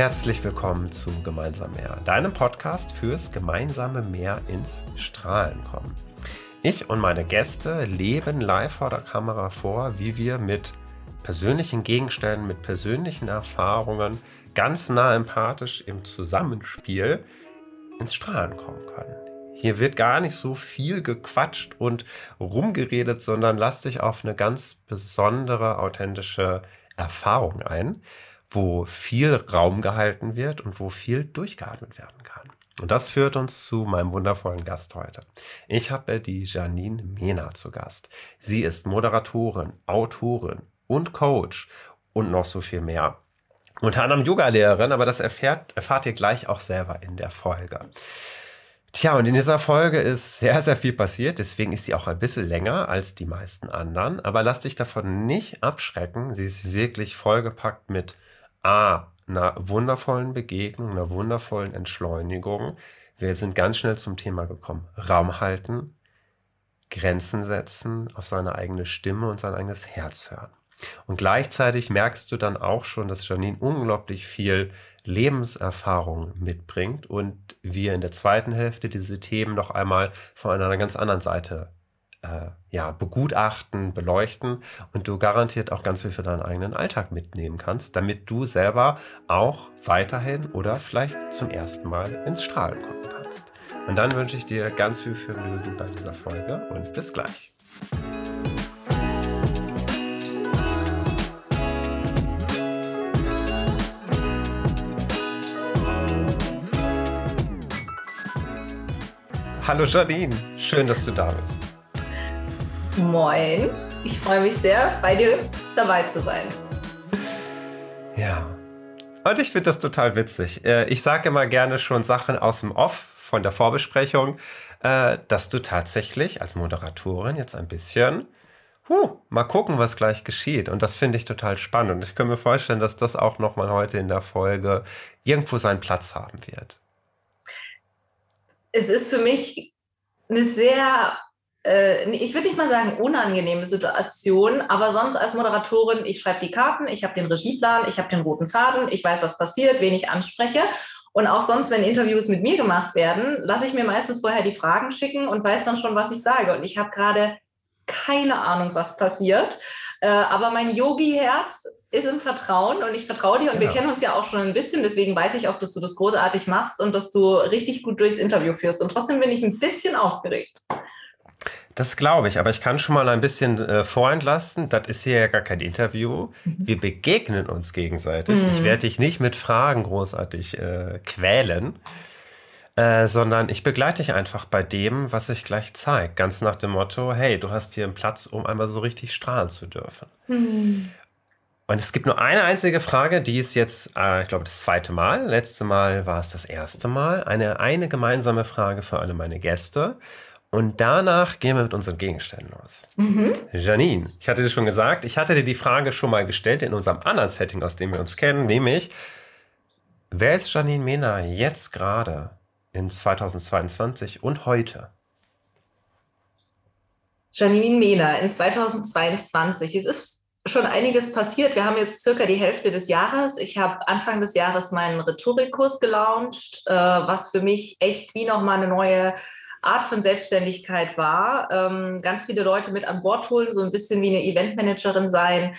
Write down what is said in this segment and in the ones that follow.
Herzlich willkommen zu Gemeinsam mehr, deinem Podcast fürs gemeinsame Mehr ins Strahlen kommen. Ich und meine Gäste leben live vor der Kamera vor, wie wir mit persönlichen Gegenständen, mit persönlichen Erfahrungen ganz nah empathisch im Zusammenspiel ins Strahlen kommen können. Hier wird gar nicht so viel gequatscht und rumgeredet, sondern lass dich auf eine ganz besondere, authentische Erfahrung ein, wo viel Raum gehalten wird und wo viel durchgeatmet werden kann. Und das führt uns zu meinem wundervollen Gast heute. Ich habe die Janine Mena zu Gast. Sie ist Moderatorin, Autorin und Coach und noch so viel mehr. Unter anderem Yoga-Lehrerin, aber das erfährt, erfahrt ihr gleich auch selber in der Folge. Tja, und in dieser Folge ist sehr, sehr viel passiert, deswegen ist sie auch ein bisschen länger als die meisten anderen. Aber lass dich davon nicht abschrecken. Sie ist wirklich vollgepackt mit A, einer wundervollen Begegnung, einer wundervollen Entschleunigung. Wir sind ganz schnell zum Thema gekommen. Raum halten, Grenzen setzen, auf seine eigene Stimme und sein eigenes Herz hören. Und gleichzeitig merkst du dann auch schon, dass Janine unglaublich viel Lebenserfahrung mitbringt und wir in der zweiten Hälfte diese Themen noch einmal von einer ganz anderen Seite äh, ja, begutachten, beleuchten und du garantiert auch ganz viel für deinen eigenen Alltag mitnehmen kannst, damit du selber auch weiterhin oder vielleicht zum ersten Mal ins Strahlen kommen kannst. Und dann wünsche ich dir ganz viel Vergnügen bei dieser Folge und bis gleich. Hallo Janine, schön, dass du da bist. Moin, ich freue mich sehr, bei dir dabei zu sein. Ja, und ich finde das total witzig. Äh, ich sage immer gerne schon Sachen aus dem Off von der Vorbesprechung, äh, dass du tatsächlich als Moderatorin jetzt ein bisschen huh, mal gucken, was gleich geschieht. Und das finde ich total spannend. Und ich kann mir vorstellen, dass das auch nochmal heute in der Folge irgendwo seinen Platz haben wird es ist für mich eine sehr, äh, ich würde nicht mal sagen unangenehme Situation, aber sonst als Moderatorin, ich schreibe die Karten, ich habe den Regieplan, ich habe den roten Faden, ich weiß, was passiert, wen ich anspreche. Und auch sonst, wenn Interviews mit mir gemacht werden, lasse ich mir meistens vorher die Fragen schicken und weiß dann schon, was ich sage. Und ich habe gerade keine Ahnung, was passiert. Äh, aber mein Yogi-Herz ist im Vertrauen und ich vertraue dir und genau. wir kennen uns ja auch schon ein bisschen, deswegen weiß ich auch, dass du das großartig machst und dass du richtig gut durchs Interview führst. Und trotzdem bin ich ein bisschen aufgeregt. Das glaube ich, aber ich kann schon mal ein bisschen äh, vorentlasten. Das ist hier ja gar kein Interview. Mhm. Wir begegnen uns gegenseitig. Mhm. Ich werde dich nicht mit Fragen großartig äh, quälen, äh, sondern ich begleite dich einfach bei dem, was ich gleich zeige. Ganz nach dem Motto, hey, du hast hier einen Platz, um einmal so richtig strahlen zu dürfen. Mhm. Und es gibt nur eine einzige Frage, die ist jetzt, äh, ich glaube, das zweite Mal. Letzte Mal war es das erste Mal. Eine, eine gemeinsame Frage für alle meine Gäste. Und danach gehen wir mit unseren Gegenständen los. Mhm. Janine, ich hatte dir schon gesagt, ich hatte dir die Frage schon mal gestellt in unserem anderen Setting, aus dem wir uns kennen, nämlich, wer ist Janine Mena jetzt gerade in 2022 und heute? Janine Mena in 2022. Es ist schon einiges passiert. Wir haben jetzt circa die Hälfte des Jahres. Ich habe Anfang des Jahres meinen Rhetorikkurs gelauncht, äh, was für mich echt wie nochmal eine neue Art von Selbstständigkeit war. Ähm, ganz viele Leute mit an Bord holen, so ein bisschen wie eine Eventmanagerin sein.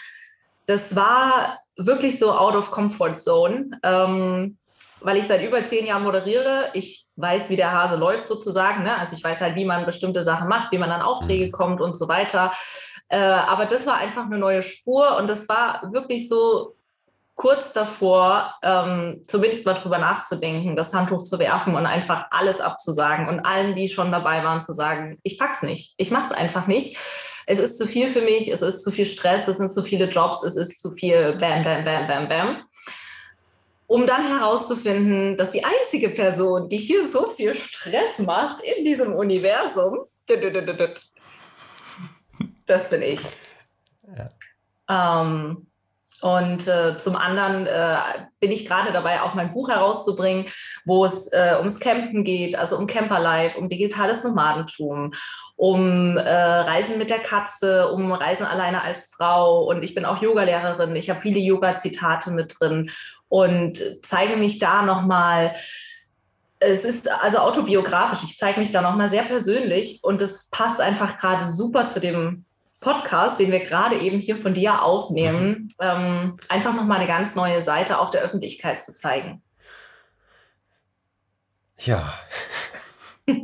Das war wirklich so out of comfort zone, ähm, weil ich seit über zehn Jahren moderiere. Ich weiß, wie der Hase läuft sozusagen. Ne? Also ich weiß halt, wie man bestimmte Sachen macht, wie man an Aufträge mhm. kommt und so weiter. Äh, aber das war einfach eine neue Spur und das war wirklich so kurz davor, ähm, zumindest mal drüber nachzudenken, das Handtuch zu werfen und einfach alles abzusagen und allen, die schon dabei waren, zu sagen, ich pack's nicht, ich mach's einfach nicht. Es ist zu viel für mich, es ist zu viel Stress, es sind zu viele Jobs, es ist zu viel Bam, Bam, Bam, Bam, Bam. Um dann herauszufinden, dass die einzige Person, die hier so viel Stress macht in diesem Universum, das bin ich. Ja. Ähm, Und äh, zum anderen äh, bin ich gerade dabei, auch mein Buch herauszubringen, wo es äh, ums Campen geht, also um Camperlife, um digitales Nomadentum, um äh, Reisen mit der Katze, um Reisen alleine als Frau. Und ich bin auch Yogalehrerin. Ich habe viele Yoga-Zitate mit drin und zeige mich da nochmal. Es ist also autobiografisch. Ich zeige mich da nochmal sehr persönlich und es passt einfach gerade super zu dem Podcast, den wir gerade eben hier von dir aufnehmen, mhm. ähm, einfach nochmal eine ganz neue Seite auch der Öffentlichkeit zu zeigen. Ja.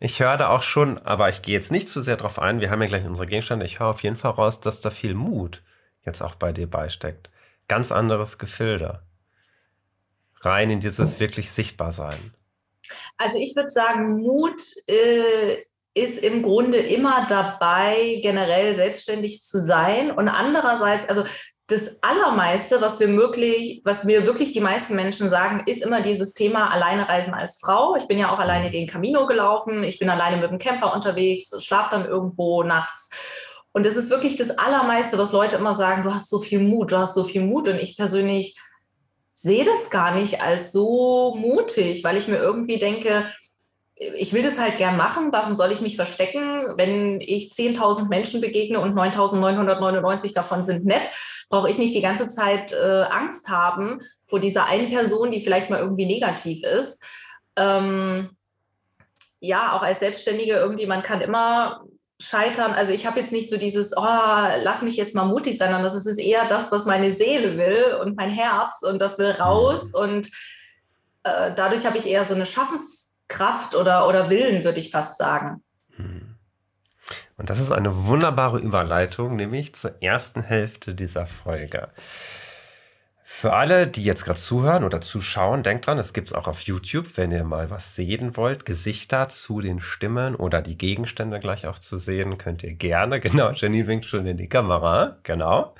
ich höre da auch schon, aber ich gehe jetzt nicht zu sehr drauf ein. Wir haben ja gleich unsere Gegenstände. Ich höre auf jeden Fall raus, dass da viel Mut jetzt auch bei dir beisteckt. Ganz anderes Gefilde. Rein in dieses wirklich Sichtbarsein. Also ich würde sagen, Mut äh, ist im Grunde immer dabei, generell selbstständig zu sein. Und andererseits, also das Allermeiste, was wir möglich, was mir wirklich die meisten Menschen sagen, ist immer dieses Thema alleine reisen als Frau. Ich bin ja auch alleine den Camino gelaufen. Ich bin alleine mit dem Camper unterwegs, schlafe dann irgendwo nachts. Und es ist wirklich das Allermeiste, was Leute immer sagen, du hast so viel Mut, du hast so viel Mut. Und ich persönlich sehe das gar nicht als so mutig, weil ich mir irgendwie denke, ich will das halt gern machen. Warum soll ich mich verstecken? Wenn ich 10.000 Menschen begegne und 9.999 davon sind nett, brauche ich nicht die ganze Zeit äh, Angst haben vor dieser einen Person, die vielleicht mal irgendwie negativ ist. Ähm, ja, auch als Selbstständige irgendwie, man kann immer scheitern. Also ich habe jetzt nicht so dieses, oh, lass mich jetzt mal mutig sein, sondern das ist eher das, was meine Seele will und mein Herz und das will raus. Mhm. Und äh, dadurch habe ich eher so eine Schaffens- Kraft oder, oder Willen, würde ich fast sagen. Hm. Und das ist eine wunderbare Überleitung, nämlich zur ersten Hälfte dieser Folge. Für alle, die jetzt gerade zuhören oder zuschauen, denkt dran, es gibt es auch auf YouTube, wenn ihr mal was sehen wollt, Gesichter zu den Stimmen oder die Gegenstände gleich auch zu sehen, könnt ihr gerne. Genau, Jenny winkt schon in die Kamera, genau.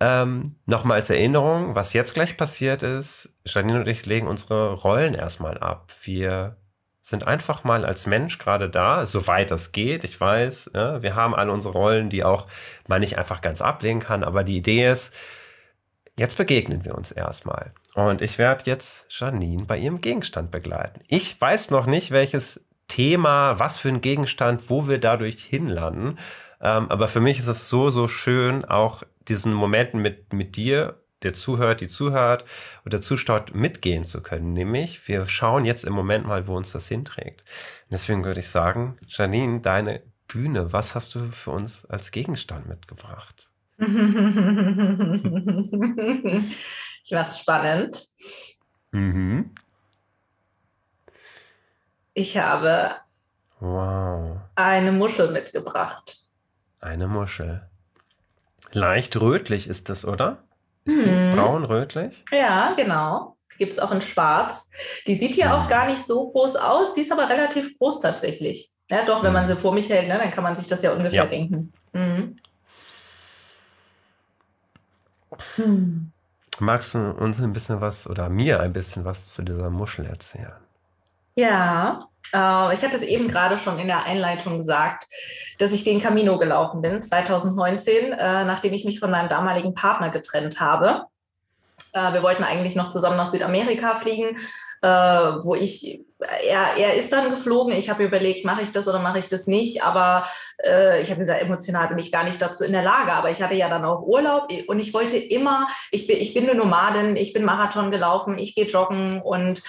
Ähm, Nochmal als Erinnerung, was jetzt gleich passiert ist, Janine und ich legen unsere Rollen erstmal ab. Wir sind einfach mal als Mensch gerade da, soweit das geht. Ich weiß, ja, wir haben alle unsere Rollen, die auch man nicht einfach ganz ablehnen kann, aber die Idee ist, jetzt begegnen wir uns erstmal. Und ich werde jetzt Janine bei ihrem Gegenstand begleiten. Ich weiß noch nicht, welches Thema, was für ein Gegenstand, wo wir dadurch hinlanden. Ähm, aber für mich ist es so, so schön, auch diesen Momenten mit, mit dir der zuhört, die zuhört oder zustaut, mitgehen zu können. Nämlich, wir schauen jetzt im Moment mal, wo uns das hinträgt. Und deswegen würde ich sagen, Janine, deine Bühne, was hast du für uns als Gegenstand mitgebracht? ich mach's spannend. Mhm. Ich habe wow. eine Muschel mitgebracht. Eine Muschel. Leicht rötlich ist das, oder? Ist die hm. braun-rötlich? Ja, genau. Gibt es auch in schwarz. Die sieht hier auch gar nicht so groß aus, die ist aber relativ groß tatsächlich. Ja, doch, wenn man sie vor mich hält, ne, dann kann man sich das ja ungefähr ja. denken. Mhm. Hm. Magst du uns ein bisschen was oder mir ein bisschen was zu dieser Muschel erzählen? Ja, ich hatte es eben gerade schon in der Einleitung gesagt, dass ich den Camino gelaufen bin, 2019, äh, nachdem ich mich von meinem damaligen Partner getrennt habe. Äh, wir wollten eigentlich noch zusammen nach Südamerika fliegen, äh, wo ich, er, er ist dann geflogen. Ich habe überlegt, mache ich das oder mache ich das nicht. Aber äh, ich habe gesagt, emotional bin ich gar nicht dazu in der Lage. Aber ich hatte ja dann auch Urlaub und ich wollte immer, ich bin, ich bin eine Nomadin, ich bin Marathon gelaufen, ich gehe joggen und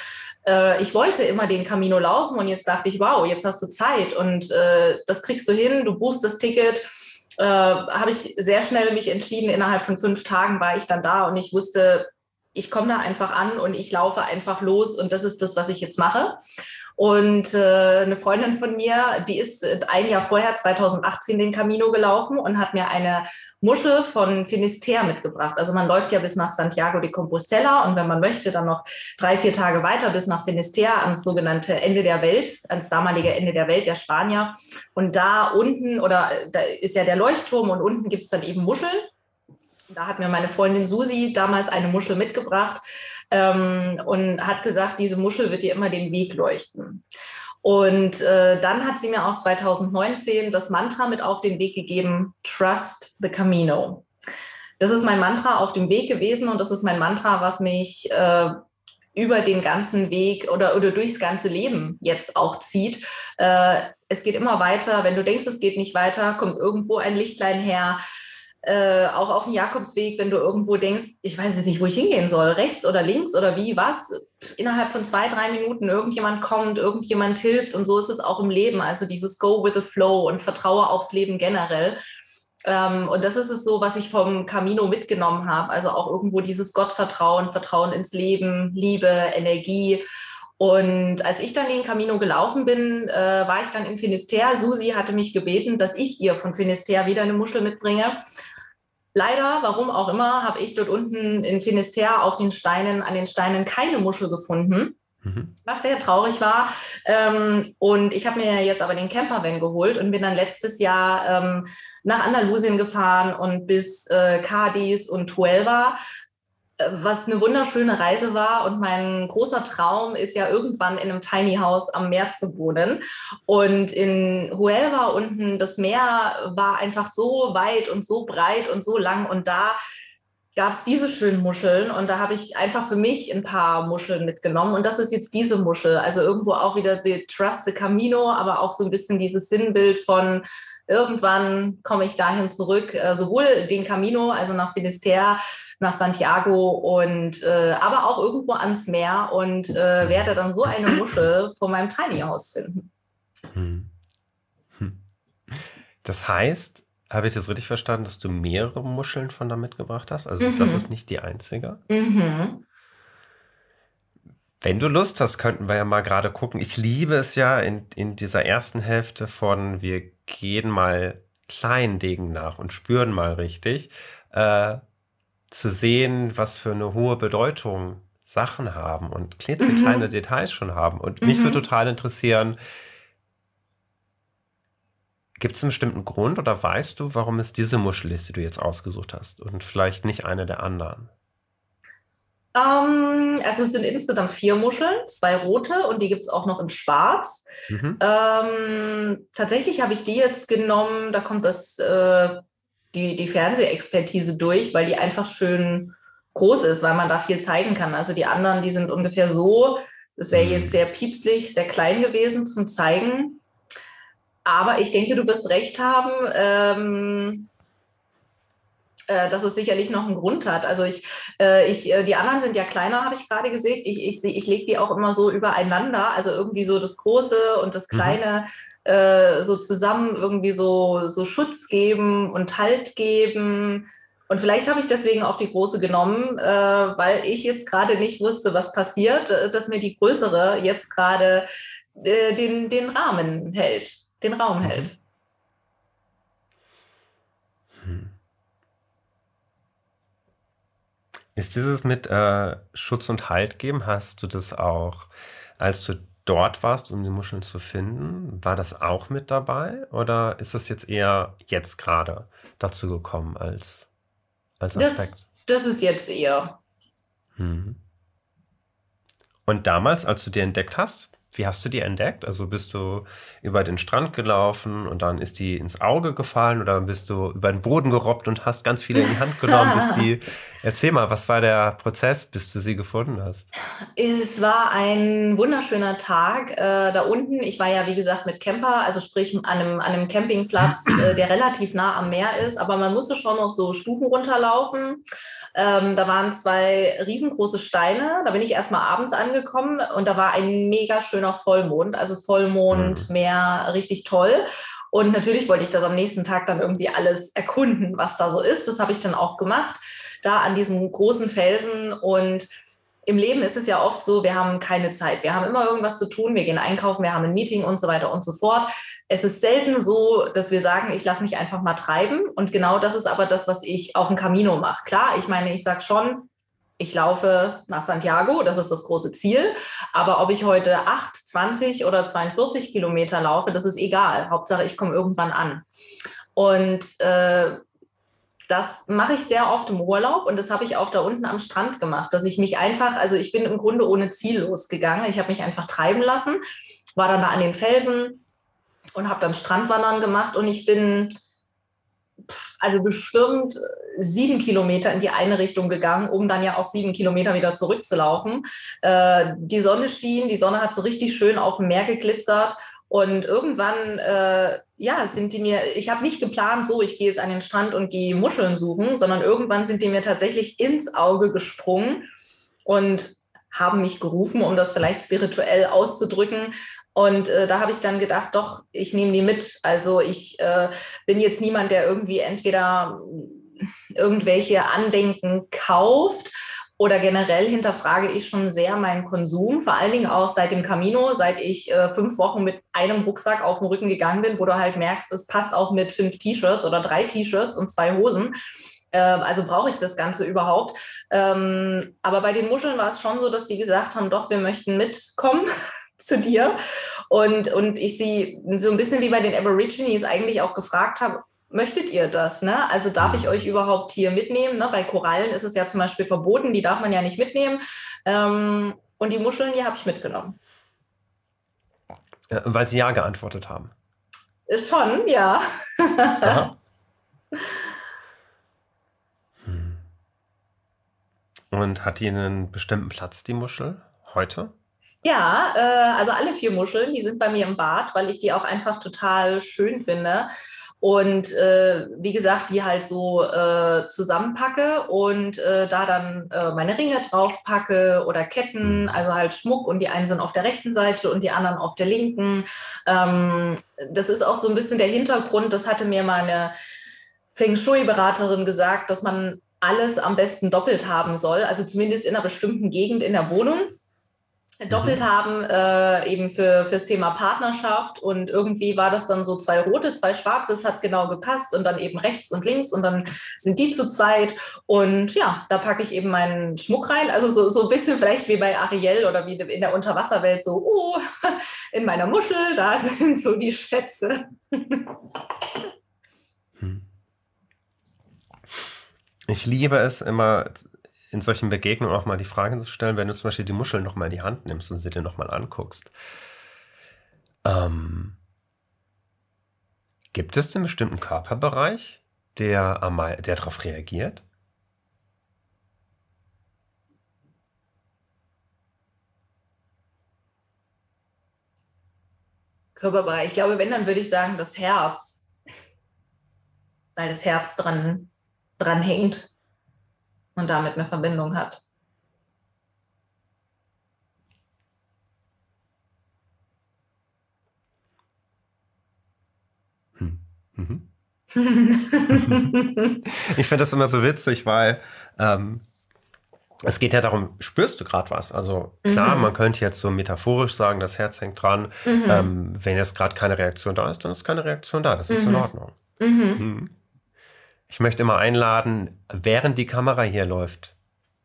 äh, ich wollte immer den Camino laufen und jetzt dachte ich, wow, jetzt hast du Zeit und äh, das kriegst du hin, du buchst das Ticket. Äh, habe ich sehr schnell mich entschieden, innerhalb von fünf Tagen war ich dann da und ich wusste, ich komme da einfach an und ich laufe einfach los und das ist das, was ich jetzt mache. Und äh, eine Freundin von mir, die ist ein Jahr vorher, 2018, den Camino gelaufen und hat mir eine Muschel von Finisterre mitgebracht. Also man läuft ja bis nach Santiago de Compostela und wenn man möchte, dann noch drei, vier Tage weiter bis nach Finisterre ans sogenannte Ende der Welt, ans damalige Ende der Welt der Spanier. Und da unten, oder da ist ja der Leuchtturm und unten gibt es dann eben Muscheln. Da hat mir meine Freundin Susi damals eine Muschel mitgebracht ähm, und hat gesagt, diese Muschel wird dir immer den Weg leuchten. Und äh, dann hat sie mir auch 2019 das Mantra mit auf den Weg gegeben, Trust the Camino. das ist mein Mantra auf dem Weg gewesen und das ist mein Mantra, was mich äh, über den ganzen Weg oder, oder durchs ganze Leben jetzt auch zieht. Äh, es geht immer weiter. Wenn du denkst, es geht nicht weiter, kommt irgendwo ein Lichtlein her. Äh, auch auf dem Jakobsweg, wenn du irgendwo denkst, ich weiß jetzt nicht, wo ich hingehen soll, rechts oder links oder wie, was, innerhalb von zwei, drei Minuten irgendjemand kommt, irgendjemand hilft und so ist es auch im Leben. Also dieses Go with the Flow und Vertraue aufs Leben generell. Ähm, und das ist es so, was ich vom Camino mitgenommen habe. Also auch irgendwo dieses Gottvertrauen, Vertrauen ins Leben, Liebe, Energie. Und als ich dann den Camino gelaufen bin, äh, war ich dann im Finisterre. Susi hatte mich gebeten, dass ich ihr von Finisterre wieder eine Muschel mitbringe. Leider, warum auch immer, habe ich dort unten in Finisterre auf den Steinen, an den Steinen keine Muschel gefunden. Mhm. Was sehr traurig war. Ähm, und ich habe mir jetzt aber den Campervan geholt und bin dann letztes Jahr ähm, nach Andalusien gefahren und bis äh, Cadiz und Huelva, was eine wunderschöne Reise war. Und mein großer Traum ist ja irgendwann in einem Tiny House am Meer zu wohnen. Und in Huelva unten, das Meer war einfach so weit und so breit und so lang. Und da gab es diese schönen Muscheln und da habe ich einfach für mich ein paar Muscheln mitgenommen und das ist jetzt diese Muschel. Also irgendwo auch wieder the Trust the Camino, aber auch so ein bisschen dieses Sinnbild von irgendwann komme ich dahin zurück, äh, sowohl den Camino, also nach Finisterre, nach Santiago und äh, aber auch irgendwo ans Meer und äh, werde dann so eine Muschel vor meinem Tiny House finden. Hm. Hm. Das heißt, habe ich das richtig verstanden, dass du mehrere Muscheln von da mitgebracht hast? Also mhm. das ist nicht die einzige? Mhm. Wenn du Lust hast, könnten wir ja mal gerade gucken. Ich liebe es ja in, in dieser ersten Hälfte von wir gehen mal kleinen Degen nach und spüren mal richtig, äh, zu sehen, was für eine hohe Bedeutung Sachen haben und klitzekleine mhm. Details schon haben. Und mich würde mhm. total interessieren, Gibt es einen bestimmten Grund oder weißt du, warum es diese Muschel ist, die du jetzt ausgesucht hast und vielleicht nicht eine der anderen? Ähm, also es sind insgesamt vier Muscheln, zwei rote und die gibt es auch noch in schwarz. Mhm. Ähm, tatsächlich habe ich die jetzt genommen, da kommt das, äh, die, die Fernsehexpertise durch, weil die einfach schön groß ist, weil man da viel zeigen kann. Also die anderen, die sind ungefähr so, das wäre mhm. jetzt sehr piepslich, sehr klein gewesen zum Zeigen. Aber ich denke, du wirst recht haben, ähm, äh, dass es sicherlich noch einen Grund hat. Also ich, äh, ich äh, die anderen sind ja kleiner, habe ich gerade gesehen. Ich, ich, ich lege die auch immer so übereinander, also irgendwie so das Große und das mhm. Kleine mhm. so zusammen irgendwie so, so Schutz geben und Halt geben. Und vielleicht habe ich deswegen auch die große genommen, äh, weil ich jetzt gerade nicht wusste, was passiert, dass mir die größere jetzt gerade den, den Rahmen hält den Raum mhm. hält. Ist dieses mit äh, Schutz und Halt geben, hast du das auch, als du dort warst, um die Muscheln zu finden, war das auch mit dabei? Oder ist das jetzt eher jetzt gerade dazu gekommen als, als Aspekt? Das, das ist jetzt eher. Hm. Und damals, als du die entdeckt hast, wie hast du die entdeckt? Also bist du über den Strand gelaufen und dann ist die ins Auge gefallen oder bist du über den Boden gerobbt und hast ganz viele in die Hand genommen, bis die. Erzähl mal, was war der Prozess, bis du sie gefunden hast? Es war ein wunderschöner Tag äh, da unten. Ich war ja, wie gesagt, mit Camper, also sprich an einem, an einem Campingplatz, äh, der relativ nah am Meer ist, aber man musste schon noch so Stufen runterlaufen. Ähm, da waren zwei riesengroße Steine. Da bin ich erstmal abends angekommen und da war ein mega schöner Vollmond. Also Vollmond, mhm. Meer, richtig toll. Und natürlich wollte ich das am nächsten Tag dann irgendwie alles erkunden, was da so ist. Das habe ich dann auch gemacht, da an diesem großen Felsen. Und im Leben ist es ja oft so, wir haben keine Zeit. Wir haben immer irgendwas zu tun. Wir gehen einkaufen, wir haben ein Meeting und so weiter und so fort es ist selten so, dass wir sagen, ich lasse mich einfach mal treiben. Und genau das ist aber das, was ich auf dem Camino mache. Klar, ich meine, ich sage schon, ich laufe nach Santiago, das ist das große Ziel. Aber ob ich heute 8, 20 oder 42 Kilometer laufe, das ist egal. Hauptsache, ich komme irgendwann an. Und äh, das mache ich sehr oft im Urlaub und das habe ich auch da unten am Strand gemacht, dass ich mich einfach, also ich bin im Grunde ohne Ziel losgegangen. Ich habe mich einfach treiben lassen, war dann da an den Felsen, und habe dann Strandwandern gemacht und ich bin also bestimmt sieben Kilometer in die eine Richtung gegangen, um dann ja auch sieben Kilometer wieder zurückzulaufen. Äh, die Sonne schien, die Sonne hat so richtig schön auf dem Meer geglitzert. Und irgendwann, äh, ja, sind die mir, ich habe nicht geplant, so, ich gehe jetzt an den Strand und gehe Muscheln suchen, sondern irgendwann sind die mir tatsächlich ins Auge gesprungen und haben mich gerufen, um das vielleicht spirituell auszudrücken. Und äh, da habe ich dann gedacht, doch, ich nehme die mit. Also ich äh, bin jetzt niemand, der irgendwie entweder irgendwelche Andenken kauft oder generell hinterfrage ich schon sehr meinen Konsum, vor allen Dingen auch seit dem Camino, seit ich äh, fünf Wochen mit einem Rucksack auf dem Rücken gegangen bin, wo du halt merkst, es passt auch mit fünf T-Shirts oder drei T-Shirts und zwei Hosen. Ähm, also brauche ich das Ganze überhaupt. Ähm, aber bei den Muscheln war es schon so, dass die gesagt haben, doch, wir möchten mitkommen zu dir. Und, und ich sie so ein bisschen wie bei den Aborigines eigentlich auch gefragt habe, möchtet ihr das? Ne? Also darf ich euch überhaupt hier mitnehmen? Ne? Bei Korallen ist es ja zum Beispiel verboten, die darf man ja nicht mitnehmen. Ähm, und die Muscheln, die habe ich mitgenommen. Ja, weil sie ja geantwortet haben. Schon, ja. hm. Und hat die einen bestimmten Platz, die Muschel, heute? Ja, äh, also alle vier Muscheln, die sind bei mir im Bad, weil ich die auch einfach total schön finde. Und äh, wie gesagt, die halt so äh, zusammenpacke und äh, da dann äh, meine Ringe drauf packe oder Ketten, also halt Schmuck und die einen sind auf der rechten Seite und die anderen auf der linken. Ähm, das ist auch so ein bisschen der Hintergrund, das hatte mir meine Feng Shui-Beraterin gesagt, dass man alles am besten doppelt haben soll, also zumindest in einer bestimmten Gegend in der Wohnung doppelt mhm. haben, äh, eben für fürs Thema Partnerschaft. Und irgendwie war das dann so zwei rote, zwei schwarze, es hat genau gepasst und dann eben rechts und links und dann sind die zu zweit. Und ja, da packe ich eben meinen Schmuck rein. Also so, so ein bisschen vielleicht wie bei Ariel oder wie in der Unterwasserwelt, so, oh, in meiner Muschel, da sind so die Schätze. Hm. Ich liebe es immer in solchen Begegnungen auch mal die Frage zu stellen, wenn du zum Beispiel die Muscheln nochmal in die Hand nimmst und sie dir nochmal anguckst. Ähm, gibt es einen bestimmten Körperbereich, der, der darauf reagiert? Körperbereich. Ich glaube, wenn, dann würde ich sagen, das Herz. Weil das Herz dran, dran hängt und damit eine Verbindung hat. Hm. Mhm. ich finde das immer so witzig, weil ähm, es geht ja darum, spürst du gerade was? Also klar, mhm. man könnte jetzt so metaphorisch sagen, das Herz hängt dran. Mhm. Ähm, wenn jetzt gerade keine Reaktion da ist, dann ist keine Reaktion da. Das ist in mhm. Ordnung. Ich möchte immer einladen, während die Kamera hier läuft,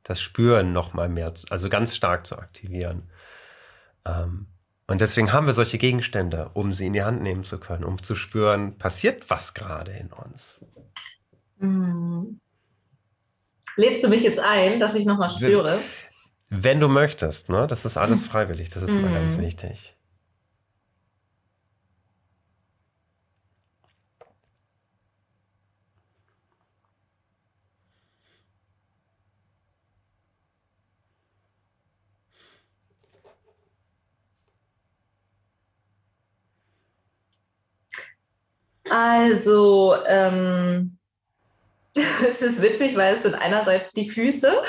das Spüren noch mal mehr, also ganz stark zu aktivieren. Ähm, und deswegen haben wir solche Gegenstände, um sie in die Hand nehmen zu können, um zu spüren, passiert was gerade in uns. Mhm. Lädst du mich jetzt ein, dass ich noch mal spüre? Wenn du möchtest, ne? Das ist alles freiwillig, das ist mhm. immer ganz mhm. wichtig. Also, ähm, es ist witzig, weil es sind einerseits die Füße,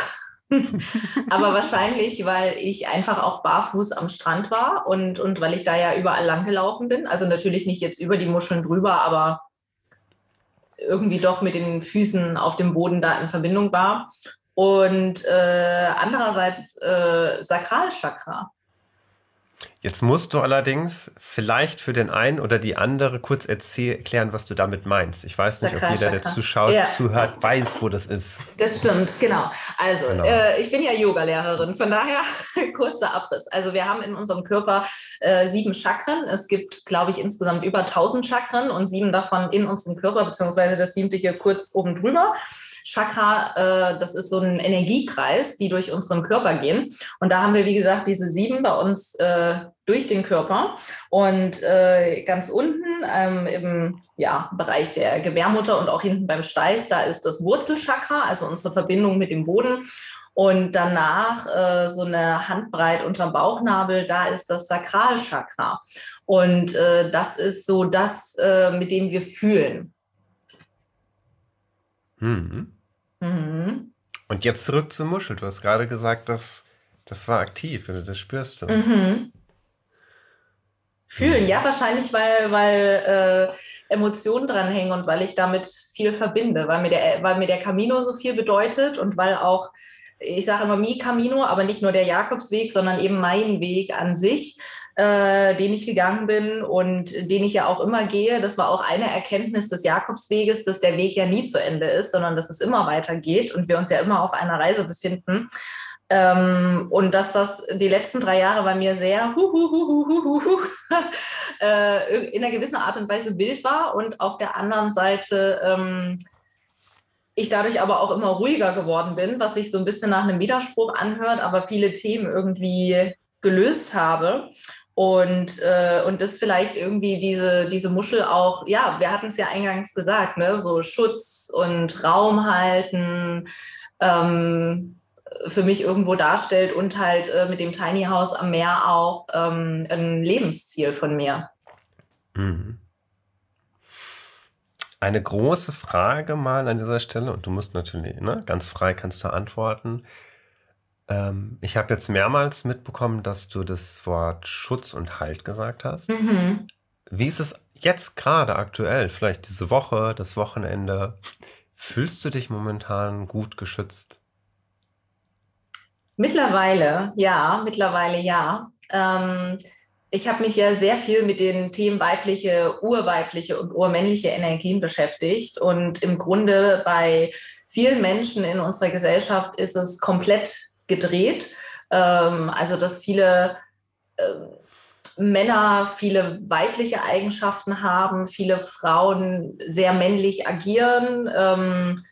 aber wahrscheinlich, weil ich einfach auch barfuß am Strand war und, und weil ich da ja überall lang gelaufen bin. Also natürlich nicht jetzt über die Muscheln drüber, aber irgendwie doch mit den Füßen auf dem Boden da in Verbindung war. Und äh, andererseits äh, Sakralchakra. Jetzt musst du allerdings vielleicht für den einen oder die andere kurz erklären, was du damit meinst. Ich weiß nicht, ob jeder, der zuschaut, ja. zuhört, weiß, wo das ist. Das stimmt, genau. Also, genau. Äh, ich bin ja Yogalehrerin, von daher kurzer Abriss. Also, wir haben in unserem Körper äh, sieben Chakren. Es gibt, glaube ich, insgesamt über 1000 Chakren und sieben davon in unserem Körper, beziehungsweise das siebte hier kurz oben drüber. Chakra, äh, das ist so ein Energiekreis, die durch unseren Körper gehen. Und da haben wir, wie gesagt, diese sieben bei uns äh, durch den Körper. Und äh, ganz unten ähm, im ja, Bereich der Gebärmutter und auch hinten beim Steiß, da ist das Wurzelchakra, also unsere Verbindung mit dem Boden. Und danach äh, so eine Handbreit unterm Bauchnabel, da ist das Sakralchakra. Und äh, das ist so das, äh, mit dem wir fühlen. Mhm. Mhm. Und jetzt zurück zur Muschel. Du hast gerade gesagt, dass das war aktiv, das spürst du. Mhm. Fühlen, ja, wahrscheinlich, weil, weil äh, Emotionen dranhängen und weil ich damit viel verbinde, weil mir, der, weil mir der Camino so viel bedeutet und weil auch, ich sage immer Mi Camino, aber nicht nur der Jakobsweg, sondern eben mein Weg an sich äh, den ich gegangen bin und den ich ja auch immer gehe. Das war auch eine Erkenntnis des Jakobsweges, dass der Weg ja nie zu Ende ist, sondern dass es immer weitergeht und wir uns ja immer auf einer Reise befinden. Ähm, und dass das die letzten drei Jahre bei mir sehr äh, in einer gewissen Art und Weise wild war und auf der anderen Seite ähm, ich dadurch aber auch immer ruhiger geworden bin, was sich so ein bisschen nach einem Widerspruch anhört, aber viele Themen irgendwie gelöst habe. Und, äh, und das vielleicht irgendwie diese, diese Muschel auch, ja, wir hatten es ja eingangs gesagt, ne, so Schutz und Raum halten, ähm, für mich irgendwo darstellt und halt äh, mit dem Tiny House am Meer auch ähm, ein Lebensziel von mir. Mhm. Eine große Frage mal an dieser Stelle, und du musst natürlich, ne, ganz frei kannst du antworten. Ähm, ich habe jetzt mehrmals mitbekommen, dass du das Wort Schutz und Halt gesagt hast. Mhm. Wie ist es jetzt gerade aktuell, vielleicht diese Woche, das Wochenende? Fühlst du dich momentan gut geschützt? Mittlerweile, ja, mittlerweile ja. Ähm, ich habe mich ja sehr viel mit den Themen weibliche, urweibliche und urmännliche Energien beschäftigt. Und im Grunde bei vielen Menschen in unserer Gesellschaft ist es komplett gedreht. Ähm, also dass viele äh, Männer viele weibliche Eigenschaften haben, viele Frauen sehr männlich agieren. Ähm,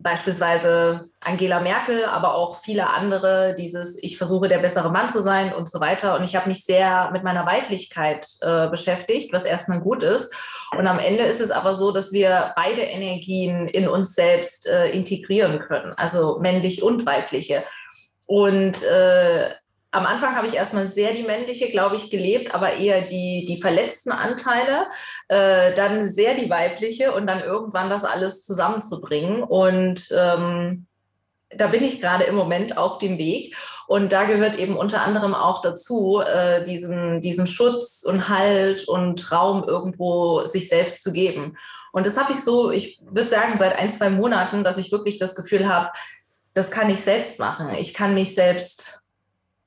beispielsweise Angela Merkel, aber auch viele andere, dieses Ich versuche der bessere Mann zu sein und so weiter. Und ich habe mich sehr mit meiner Weiblichkeit äh, beschäftigt, was erstmal gut ist. Und am Ende ist es aber so, dass wir beide Energien in uns selbst äh, integrieren können, also männlich und weibliche. Und äh, am Anfang habe ich erstmal sehr die männliche, glaube ich, gelebt, aber eher die, die verletzten Anteile, äh, dann sehr die weibliche und dann irgendwann das alles zusammenzubringen. Und ähm, da bin ich gerade im Moment auf dem Weg. Und da gehört eben unter anderem auch dazu, äh, diesen, diesen Schutz und Halt und Raum irgendwo sich selbst zu geben. Und das habe ich so, ich würde sagen, seit ein, zwei Monaten, dass ich wirklich das Gefühl habe, das kann ich selbst machen. Ich kann mich selbst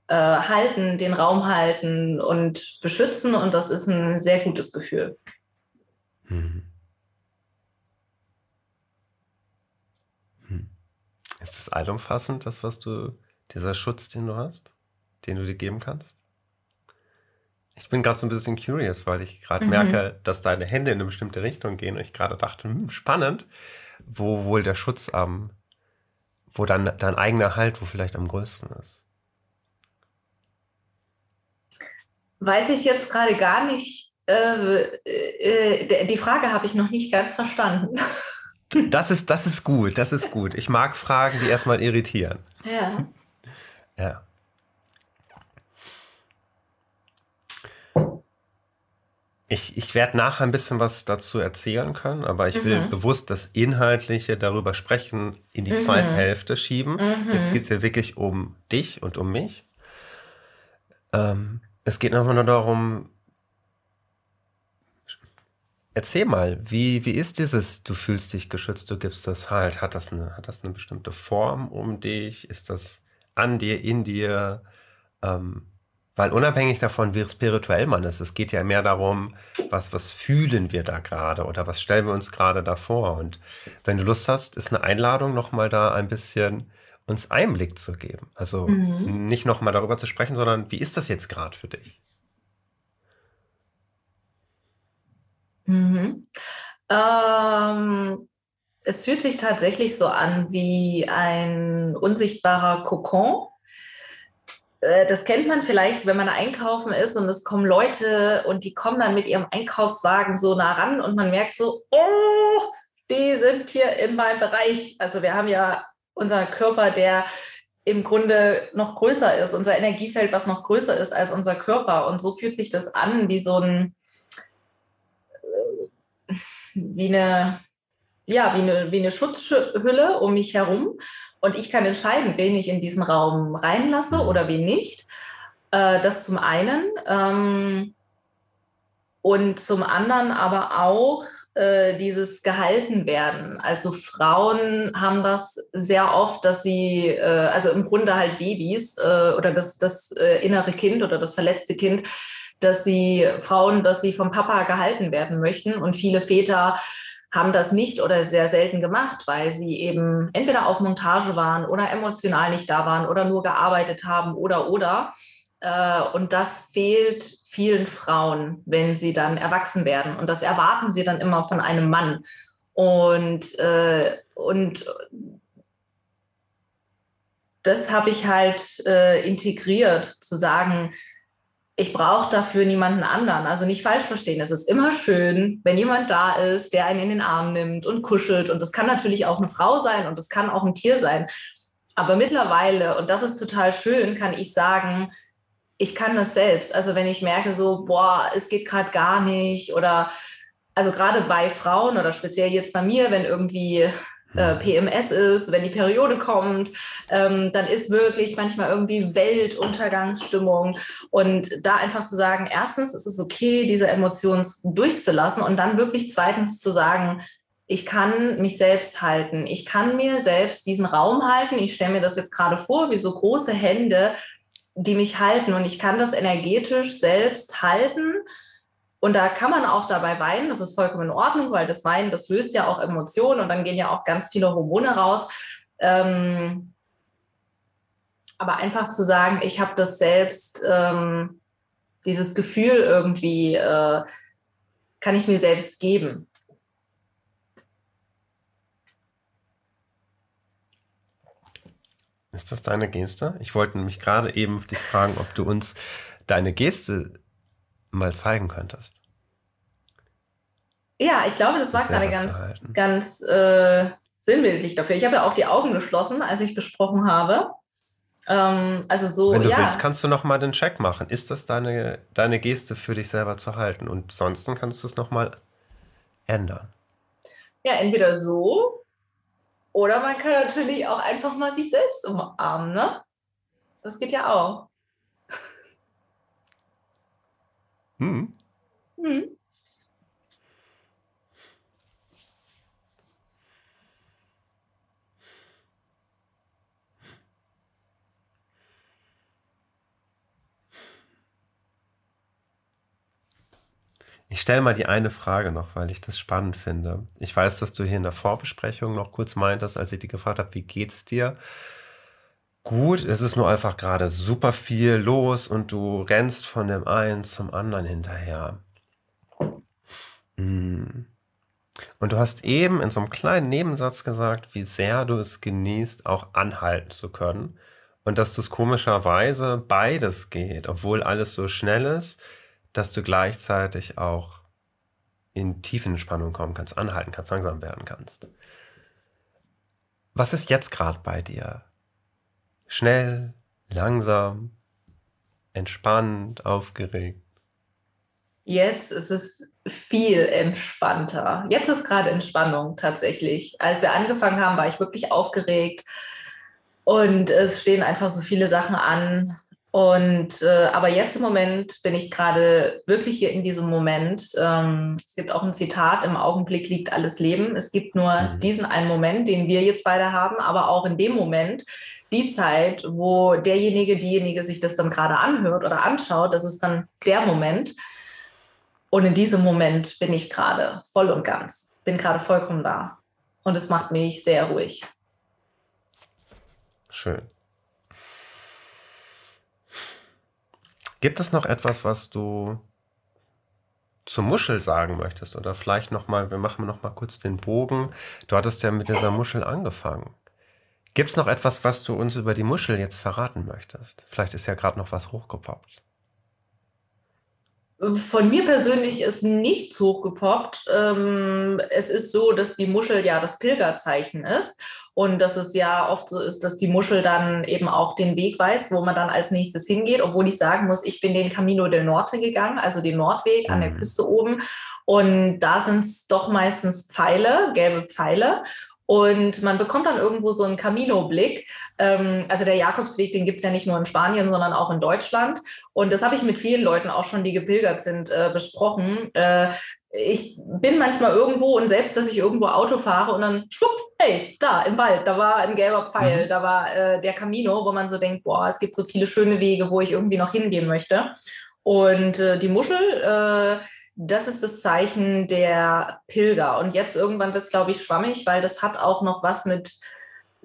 äh, halten, den Raum halten und beschützen und das ist ein sehr gutes Gefühl. Hm. Hm. Ist das allumfassend, das, was du, dieser Schutz, den du hast, den du dir geben kannst? Ich bin gerade so ein bisschen curious, weil ich gerade mhm. merke, dass deine Hände in eine bestimmte Richtung gehen und ich gerade dachte, hm, spannend, wo wohl der Schutz am wo dann dein eigener Halt wo vielleicht am größten ist? Weiß ich jetzt gerade gar nicht. Äh, äh, die Frage habe ich noch nicht ganz verstanden. Das ist, das ist gut, das ist gut. Ich mag Fragen, die erstmal irritieren. Ja. Ja. Ich, ich werde nachher ein bisschen was dazu erzählen können, aber ich will mhm. bewusst das Inhaltliche darüber sprechen in die mhm. zweite Hälfte schieben. Mhm. Jetzt geht es ja wirklich um dich und um mich. Ähm, es geht einfach nur darum, erzähl mal, wie, wie ist dieses, du fühlst dich geschützt, du gibst das halt, hat das eine, hat das eine bestimmte Form um dich? Ist das an dir, in dir? Ähm, weil unabhängig davon, wie spirituell man ist, es geht ja mehr darum, was, was fühlen wir da gerade oder was stellen wir uns gerade da vor. Und wenn du Lust hast, ist eine Einladung, nochmal da ein bisschen uns Einblick zu geben. Also mhm. nicht nochmal darüber zu sprechen, sondern wie ist das jetzt gerade für dich? Mhm. Ähm, es fühlt sich tatsächlich so an wie ein unsichtbarer Kokon. Äh, das kennt man vielleicht, wenn man einkaufen ist und es kommen Leute und die kommen dann mit ihrem Einkaufswagen so nah ran und man merkt so, oh, die sind hier in meinem Bereich. Also wir haben ja unseren Körper, der im Grunde noch größer ist, unser Energiefeld, was noch größer ist als unser Körper. Und so fühlt sich das an wie so ein, äh, wie eine, ja, wie eine, wie eine Schutzhülle um mich herum. Und ich kann entscheiden, wen ich in diesen Raum reinlasse oder wen nicht. Äh, das zum einen. Ähm, und zum anderen aber auch äh, dieses gehalten werden. Also Frauen haben das sehr oft, dass sie, äh, also im Grunde halt Babys oder das, das innere Kind oder das verletzte Kind, dass sie Frauen, dass sie vom Papa gehalten werden möchten. Und viele Väter haben das nicht oder sehr selten gemacht, weil sie eben entweder auf Montage waren oder emotional nicht da waren oder nur gearbeitet haben oder oder. Äh, und das fehlt vielen Frauen, wenn sie dann erwachsen werden. Und das erwarten sie dann immer von einem Mann. Und, äh, und das habe ich halt äh, integriert, zu sagen, ich brauche dafür niemanden anderen. Also nicht falsch verstehen. Es ist immer schön, wenn jemand da ist, der einen in den Arm nimmt und kuschelt. Und das kann natürlich auch eine Frau sein und das kann auch ein Tier sein. Aber mittlerweile, und das ist total schön, kann ich sagen, ich kann das selbst. Also wenn ich merke so, boah, es geht gerade gar nicht oder also gerade bei Frauen oder speziell jetzt bei mir, wenn irgendwie äh, PMS ist, wenn die Periode kommt, ähm, dann ist wirklich manchmal irgendwie Weltuntergangsstimmung. Und da einfach zu sagen, erstens ist es okay, diese Emotionen durchzulassen und dann wirklich zweitens zu sagen, ich kann mich selbst halten. Ich kann mir selbst diesen Raum halten. Ich stelle mir das jetzt gerade vor, wie so große Hände die mich halten und ich kann das energetisch selbst halten. Und da kann man auch dabei weinen, das ist vollkommen in Ordnung, weil das Weinen, das löst ja auch Emotionen und dann gehen ja auch ganz viele Hormone raus. Ähm, aber einfach zu sagen, ich habe das selbst, ähm, dieses Gefühl irgendwie, äh, kann ich mir selbst geben. Ist das deine Geste? Ich wollte nämlich gerade eben dich fragen, ob du uns deine Geste mal zeigen könntest. Ja, ich glaube, das war gerade ganz, ganz äh, sinnbildlich dafür. Ich habe ja auch die Augen geschlossen, als ich gesprochen habe. Ähm, also so. Wenn du ja. willst, kannst du noch mal den Check machen. Ist das deine, deine Geste für dich selber zu halten? Und sonst kannst du es noch mal ändern. Ja, entweder so oder man kann natürlich auch einfach mal sich selbst umarmen, ne? Das geht ja auch. Hm. Hm. Ich stelle mal die eine Frage noch, weil ich das spannend finde. Ich weiß, dass du hier in der Vorbesprechung noch kurz meintest, als ich dich gefragt habe, wie geht's dir? Gut, es ist nur einfach gerade super viel los und du rennst von dem einen zum anderen hinterher. Hm. Und du hast eben in so einem kleinen Nebensatz gesagt, wie sehr du es genießt, auch anhalten zu können. Und dass das komischerweise beides geht, obwohl alles so schnell ist dass du gleichzeitig auch in Tiefenentspannung kommen kannst, anhalten kannst, langsam werden kannst. Was ist jetzt gerade bei dir? Schnell, langsam, entspannt, aufgeregt? Jetzt ist es viel entspannter. Jetzt ist gerade Entspannung tatsächlich. Als wir angefangen haben, war ich wirklich aufgeregt und es stehen einfach so viele Sachen an. Und äh, aber jetzt im Moment bin ich gerade wirklich hier in diesem Moment. Ähm, es gibt auch ein Zitat: Im Augenblick liegt alles Leben. Es gibt nur mhm. diesen einen Moment, den wir jetzt beide haben, aber auch in dem Moment die Zeit, wo derjenige, diejenige sich das dann gerade anhört oder anschaut, das ist dann der Moment. Und in diesem Moment bin ich gerade voll und ganz, bin gerade vollkommen da. Und es macht mich sehr ruhig. Schön. Gibt es noch etwas, was du zur Muschel sagen möchtest oder vielleicht noch mal, wir machen noch mal kurz den Bogen. Du hattest ja mit dieser Muschel angefangen. Gibt es noch etwas, was du uns über die Muschel jetzt verraten möchtest? Vielleicht ist ja gerade noch was hochgepoppt. Von mir persönlich ist nichts hochgepoppt. Ähm, es ist so, dass die Muschel ja das Pilgerzeichen ist und dass es ja oft so ist, dass die Muschel dann eben auch den Weg weist, wo man dann als nächstes hingeht. Obwohl ich sagen muss, ich bin den Camino del Norte gegangen, also den Nordweg an der mhm. Küste oben. Und da sind es doch meistens Pfeile, gelbe Pfeile. Und man bekommt dann irgendwo so einen Camino-Blick. Ähm, also der Jakobsweg, den gibt es ja nicht nur in Spanien, sondern auch in Deutschland. Und das habe ich mit vielen Leuten auch schon, die gepilgert sind, äh, besprochen. Äh, ich bin manchmal irgendwo und selbst, dass ich irgendwo Auto fahre und dann schwupp, hey, da im Wald, da war ein gelber Pfeil, mhm. da war äh, der Camino, wo man so denkt, boah, es gibt so viele schöne Wege, wo ich irgendwie noch hingehen möchte. Und die Muschel, das ist das Zeichen der Pilger. Und jetzt irgendwann wird es, glaube ich, schwammig, weil das hat auch noch was mit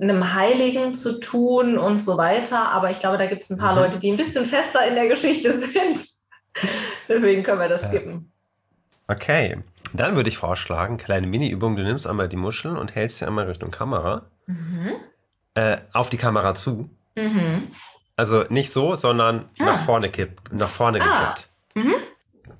einem Heiligen zu tun und so weiter. Aber ich glaube, da gibt es ein paar mhm. Leute, die ein bisschen fester in der Geschichte sind. Deswegen können wir das skippen. Okay, dann würde ich vorschlagen, kleine Mini-Übung. Du nimmst einmal die Muscheln und hältst sie einmal Richtung Kamera. Mhm. Äh, auf die Kamera zu. Mhm. Also nicht so, sondern ah. nach vorne, kipp, nach vorne ah. gekippt.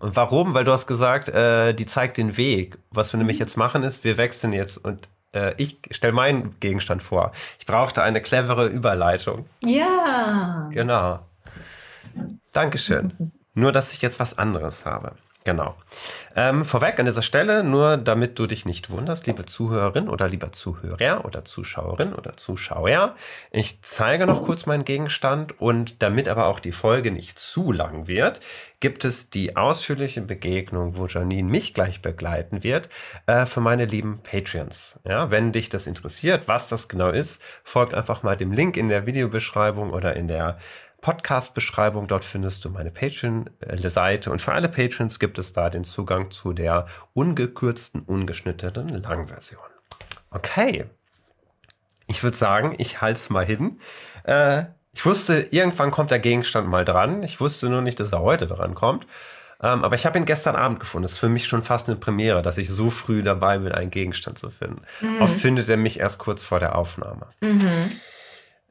Mhm. Und warum? Weil du hast gesagt, äh, die zeigt den Weg. Was wir nämlich jetzt machen ist, wir wechseln jetzt und äh, ich stelle meinen Gegenstand vor. Ich brauchte eine clevere Überleitung. Ja. Genau. Dankeschön. Nur, dass ich jetzt was anderes habe. Genau. Ähm, vorweg an dieser Stelle, nur damit du dich nicht wunderst, liebe Zuhörerin oder lieber Zuhörer oder Zuschauerin oder Zuschauer, ich zeige noch kurz meinen Gegenstand und damit aber auch die Folge nicht zu lang wird, gibt es die ausführliche Begegnung, wo Janine mich gleich begleiten wird, äh, für meine lieben Patreons. Ja, wenn dich das interessiert, was das genau ist, folgt einfach mal dem Link in der Videobeschreibung oder in der Podcast-Beschreibung. Dort findest du meine Patreon-Seite. Und für alle Patrons gibt es da den Zugang zu der ungekürzten, ungeschnittenen Langversion. Okay. Ich würde sagen, ich halte es mal hin. Äh, ich wusste, irgendwann kommt der Gegenstand mal dran. Ich wusste nur nicht, dass er heute dran kommt. Ähm, aber ich habe ihn gestern Abend gefunden. Das ist für mich schon fast eine Premiere, dass ich so früh dabei bin, einen Gegenstand zu finden. Mhm. Oft findet er mich erst kurz vor der Aufnahme. Mhm.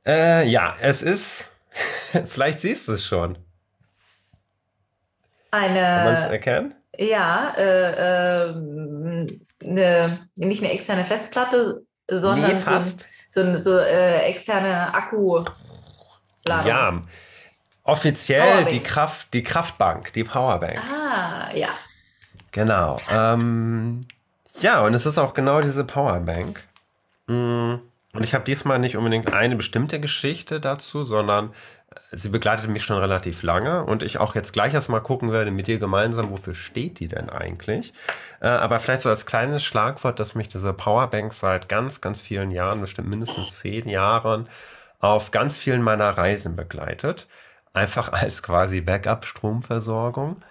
Äh, ja, es ist Vielleicht siehst du es schon. Eine. Kann man es erkennen? Ja, äh, äh, eine, nicht eine externe Festplatte, sondern nee, fast. so, so, so äh, externe Akku. Ja, offiziell die Kraft, die Kraftbank, die Powerbank. Ah, ja. Genau. Ähm, ja, und es ist auch genau diese Powerbank. Mm. Und ich habe diesmal nicht unbedingt eine bestimmte Geschichte dazu, sondern äh, sie begleitet mich schon relativ lange und ich auch jetzt gleich erstmal gucken werde mit dir gemeinsam, wofür steht die denn eigentlich? Äh, aber vielleicht so als kleines Schlagwort, dass mich diese Powerbank seit ganz, ganz vielen Jahren, bestimmt mindestens zehn Jahren, auf ganz vielen meiner Reisen begleitet. Einfach als quasi Backup-Stromversorgung.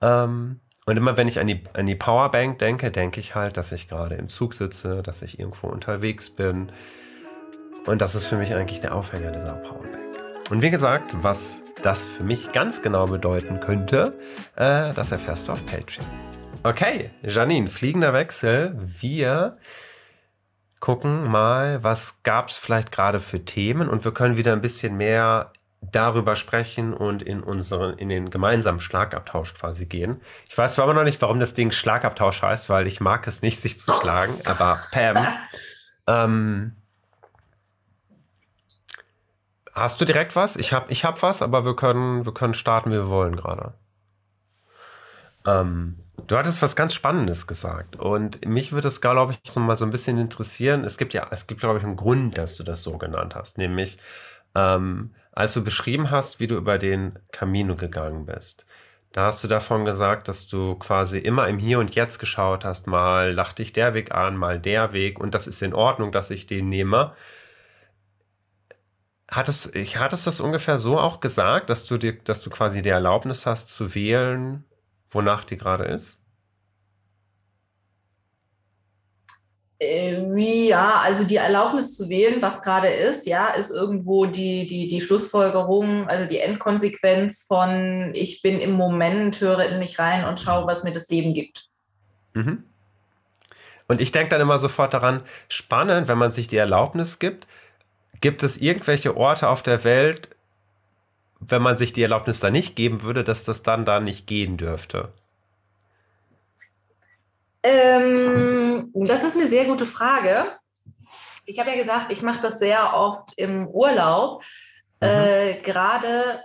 Ähm, und immer wenn ich an die, an die Powerbank denke, denke ich halt, dass ich gerade im Zug sitze, dass ich irgendwo unterwegs bin, und das ist für mich eigentlich der Aufhänger dieser Powerbank. Und wie gesagt, was das für mich ganz genau bedeuten könnte, äh, das erfährst du auf Patreon. Okay, Janine, fliegender Wechsel. Wir gucken mal, was gab es vielleicht gerade für Themen und wir können wieder ein bisschen mehr darüber sprechen und in unseren, in den gemeinsamen Schlagabtausch quasi gehen. Ich weiß zwar immer noch nicht, warum das Ding Schlagabtausch heißt, weil ich mag es nicht, sich zu schlagen, aber Pam, ähm, Hast du direkt was? Ich habe ich hab was, aber wir können, wir können starten, wie wir wollen gerade. Ähm, du hattest was ganz Spannendes gesagt und mich würde es, glaube ich, so mal so ein bisschen interessieren. Es gibt ja, es gibt, glaube ich, einen Grund, dass du das so genannt hast, nämlich ähm, als du beschrieben hast, wie du über den Camino gegangen bist. Da hast du davon gesagt, dass du quasi immer im Hier und Jetzt geschaut hast, mal lacht dich der Weg an, mal der Weg und das ist in Ordnung, dass ich den nehme. Hattest, ich, hattest du das ungefähr so auch gesagt, dass du dir, dass du quasi die Erlaubnis hast zu wählen, wonach die gerade ist? Äh, ja, also die Erlaubnis zu wählen, was gerade ist, ja, ist irgendwo die, die, die Schlussfolgerung, also die Endkonsequenz von ich bin im Moment, höre in mich rein und schaue, was mir das Leben gibt. Mhm. Und ich denke dann immer sofort daran, spannend, wenn man sich die Erlaubnis gibt, gibt es irgendwelche Orte auf der Welt, wenn man sich die Erlaubnis da nicht geben würde, dass das dann da nicht gehen dürfte? Ähm, das ist eine sehr gute Frage. Ich habe ja gesagt, ich mache das sehr oft im Urlaub, mhm. äh, gerade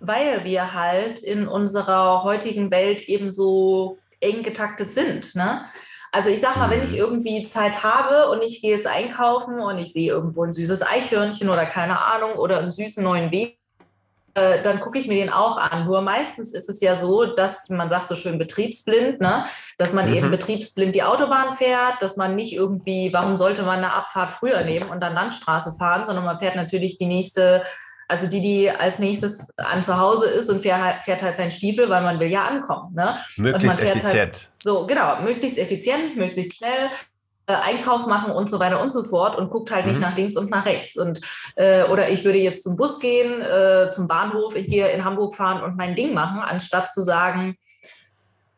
weil wir halt in unserer heutigen Welt eben so eng getaktet sind. Ne? Also ich sag mal, wenn ich mhm. irgendwie Zeit habe und ich gehe jetzt einkaufen und ich sehe irgendwo ein süßes Eichhörnchen oder keine Ahnung oder einen süßen neuen Weg, äh, dann gucke ich mir den auch an. Nur meistens ist es ja so, dass man sagt so schön betriebsblind, ne? dass man mhm. eben betriebsblind die Autobahn fährt, dass man nicht irgendwie, warum sollte man eine Abfahrt früher nehmen und dann Landstraße fahren, sondern man fährt natürlich die nächste, also die, die als nächstes an zu Hause ist und fährt halt, fährt halt seinen Stiefel, weil man will ja ankommen. Ne? Möglichst halt effizient. Halt, so, genau, möglichst effizient, möglichst schnell. Äh, Einkauf machen und so weiter und so fort und guckt halt nicht mhm. nach links und nach rechts. Und äh, oder ich würde jetzt zum Bus gehen, äh, zum Bahnhof, gehe in Hamburg fahren und mein Ding machen, anstatt zu sagen,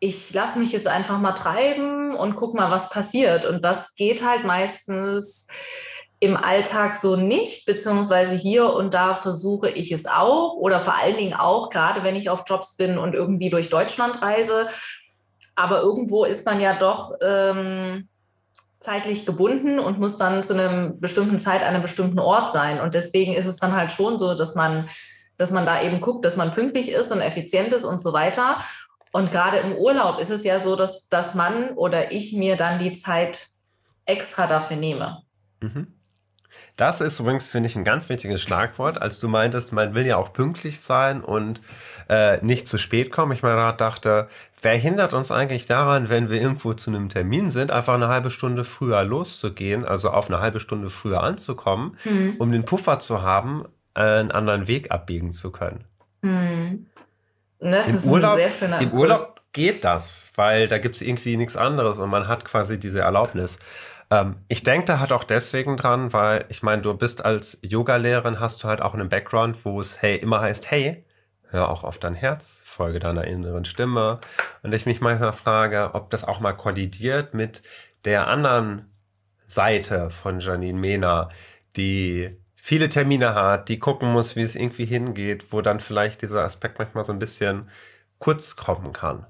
ich lasse mich jetzt einfach mal treiben und guck mal, was passiert. Und das geht halt meistens im Alltag so nicht, beziehungsweise hier und da versuche ich es auch oder vor allen Dingen auch, gerade wenn ich auf Jobs bin und irgendwie durch Deutschland reise. Aber irgendwo ist man ja doch ähm, zeitlich gebunden und muss dann zu einer bestimmten Zeit an einem bestimmten Ort sein. Und deswegen ist es dann halt schon so, dass man, dass man da eben guckt, dass man pünktlich ist und effizient ist und so weiter. Und gerade im Urlaub ist es ja so, dass, dass man oder ich mir dann die Zeit extra dafür nehme. Mhm. Das ist übrigens, finde ich, ein ganz wichtiges Schlagwort, als du meintest, man will ja auch pünktlich sein und äh, nicht zu spät kommen. Ich mir gerade dachte, wer hindert uns eigentlich daran, wenn wir irgendwo zu einem Termin sind, einfach eine halbe Stunde früher loszugehen, also auf eine halbe Stunde früher anzukommen, mhm. um den Puffer zu haben, einen anderen Weg abbiegen zu können. Mhm. Das Im ist Urlaub, ein sehr schöner Im Urlaub geht das, weil da gibt es irgendwie nichts anderes und man hat quasi diese Erlaubnis. Ähm, ich denke da halt auch deswegen dran, weil ich meine, du bist als Yoga-Lehrerin, hast du halt auch einen Background, wo es hey immer heißt, hey, hör auch auf dein Herz, folge deiner inneren Stimme. Und ich mich manchmal frage, ob das auch mal kollidiert mit der anderen Seite von Janine Mena, die viele Termine hat, die gucken muss, wie es irgendwie hingeht, wo dann vielleicht dieser Aspekt manchmal so ein bisschen kurz kommen kann.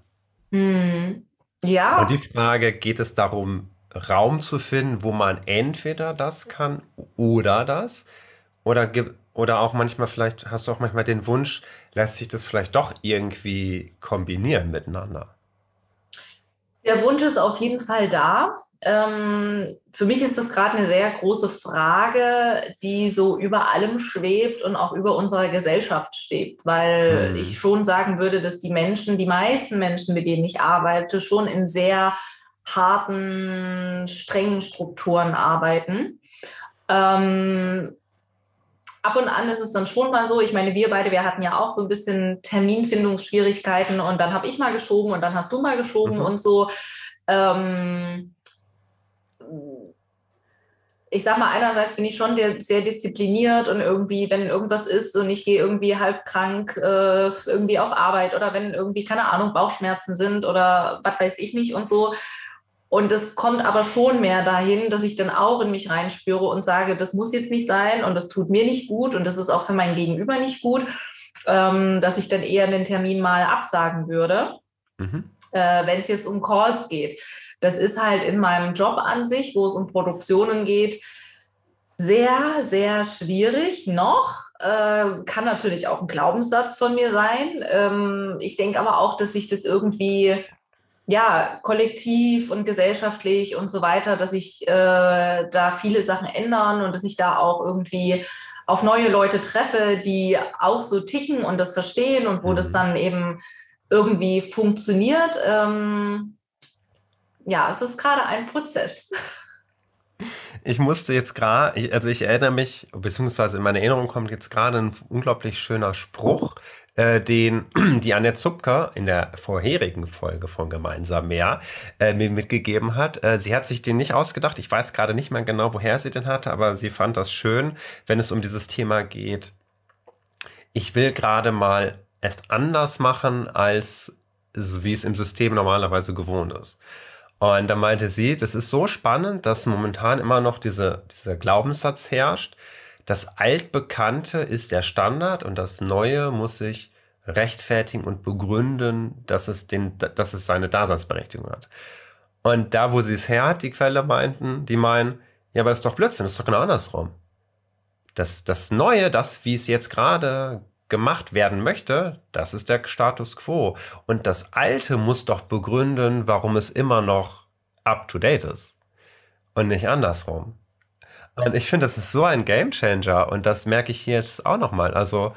Mm, ja. Und die Frage, geht es darum, Raum zu finden, wo man entweder das kann oder das? Oder, oder auch manchmal vielleicht, hast du auch manchmal den Wunsch, lässt sich das vielleicht doch irgendwie kombinieren miteinander? Der Wunsch ist auf jeden Fall da. Ähm, für mich ist das gerade eine sehr große Frage, die so über allem schwebt und auch über unserer Gesellschaft schwebt, weil hm. ich schon sagen würde, dass die Menschen, die meisten Menschen, mit denen ich arbeite, schon in sehr harten, strengen Strukturen arbeiten. Ähm, ab und an ist es dann schon mal so, ich meine, wir beide, wir hatten ja auch so ein bisschen Terminfindungsschwierigkeiten und dann habe ich mal geschoben und dann hast du mal geschoben mhm. und so. Ähm, ich sag mal, einerseits bin ich schon sehr diszipliniert und irgendwie, wenn irgendwas ist und ich gehe irgendwie halb krank äh, irgendwie auf Arbeit oder wenn irgendwie, keine Ahnung, Bauchschmerzen sind oder was weiß ich nicht und so, und es kommt aber schon mehr dahin, dass ich dann auch in mich reinspüre und sage, das muss jetzt nicht sein und das tut mir nicht gut und das ist auch für mein Gegenüber nicht gut, ähm, dass ich dann eher den Termin mal absagen würde, mhm. äh, wenn es jetzt um Calls geht. Das ist halt in meinem Job an sich, wo es um Produktionen geht, sehr, sehr schwierig noch. Äh, kann natürlich auch ein Glaubenssatz von mir sein. Ähm, ich denke aber auch, dass sich das irgendwie ja, kollektiv und gesellschaftlich und so weiter, dass sich äh, da viele Sachen ändern und dass ich da auch irgendwie auf neue Leute treffe, die auch so ticken und das verstehen und wo das mhm. dann eben irgendwie funktioniert. Ähm, ja, es ist gerade ein Prozess. Ich musste jetzt gerade, also ich erinnere mich, beziehungsweise in meine Erinnerung kommt jetzt gerade ein unglaublich schöner Spruch, äh, den die Annette Zupker in der vorherigen Folge von Gemeinsam mehr äh, mir mitgegeben hat. Äh, sie hat sich den nicht ausgedacht. Ich weiß gerade nicht mehr genau, woher sie den hatte, aber sie fand das schön, wenn es um dieses Thema geht. Ich will gerade mal es anders machen, als wie es im System normalerweise gewohnt ist. Und da meinte sie, das ist so spannend, dass momentan immer noch diese, dieser Glaubenssatz herrscht, das Altbekannte ist der Standard und das Neue muss sich rechtfertigen und begründen, dass es, den, dass es seine Daseinsberechtigung hat. Und da, wo sie es her hat, die Quelle meinten, die meinen, ja, aber das ist doch Blödsinn, das ist doch genau andersrum. Das, das Neue, das, wie es jetzt gerade gemacht werden möchte, das ist der Status quo. Und das Alte muss doch begründen, warum es immer noch up-to-date ist. Und nicht andersrum. Und ich finde, das ist so ein Gamechanger und das merke ich jetzt auch nochmal. Also,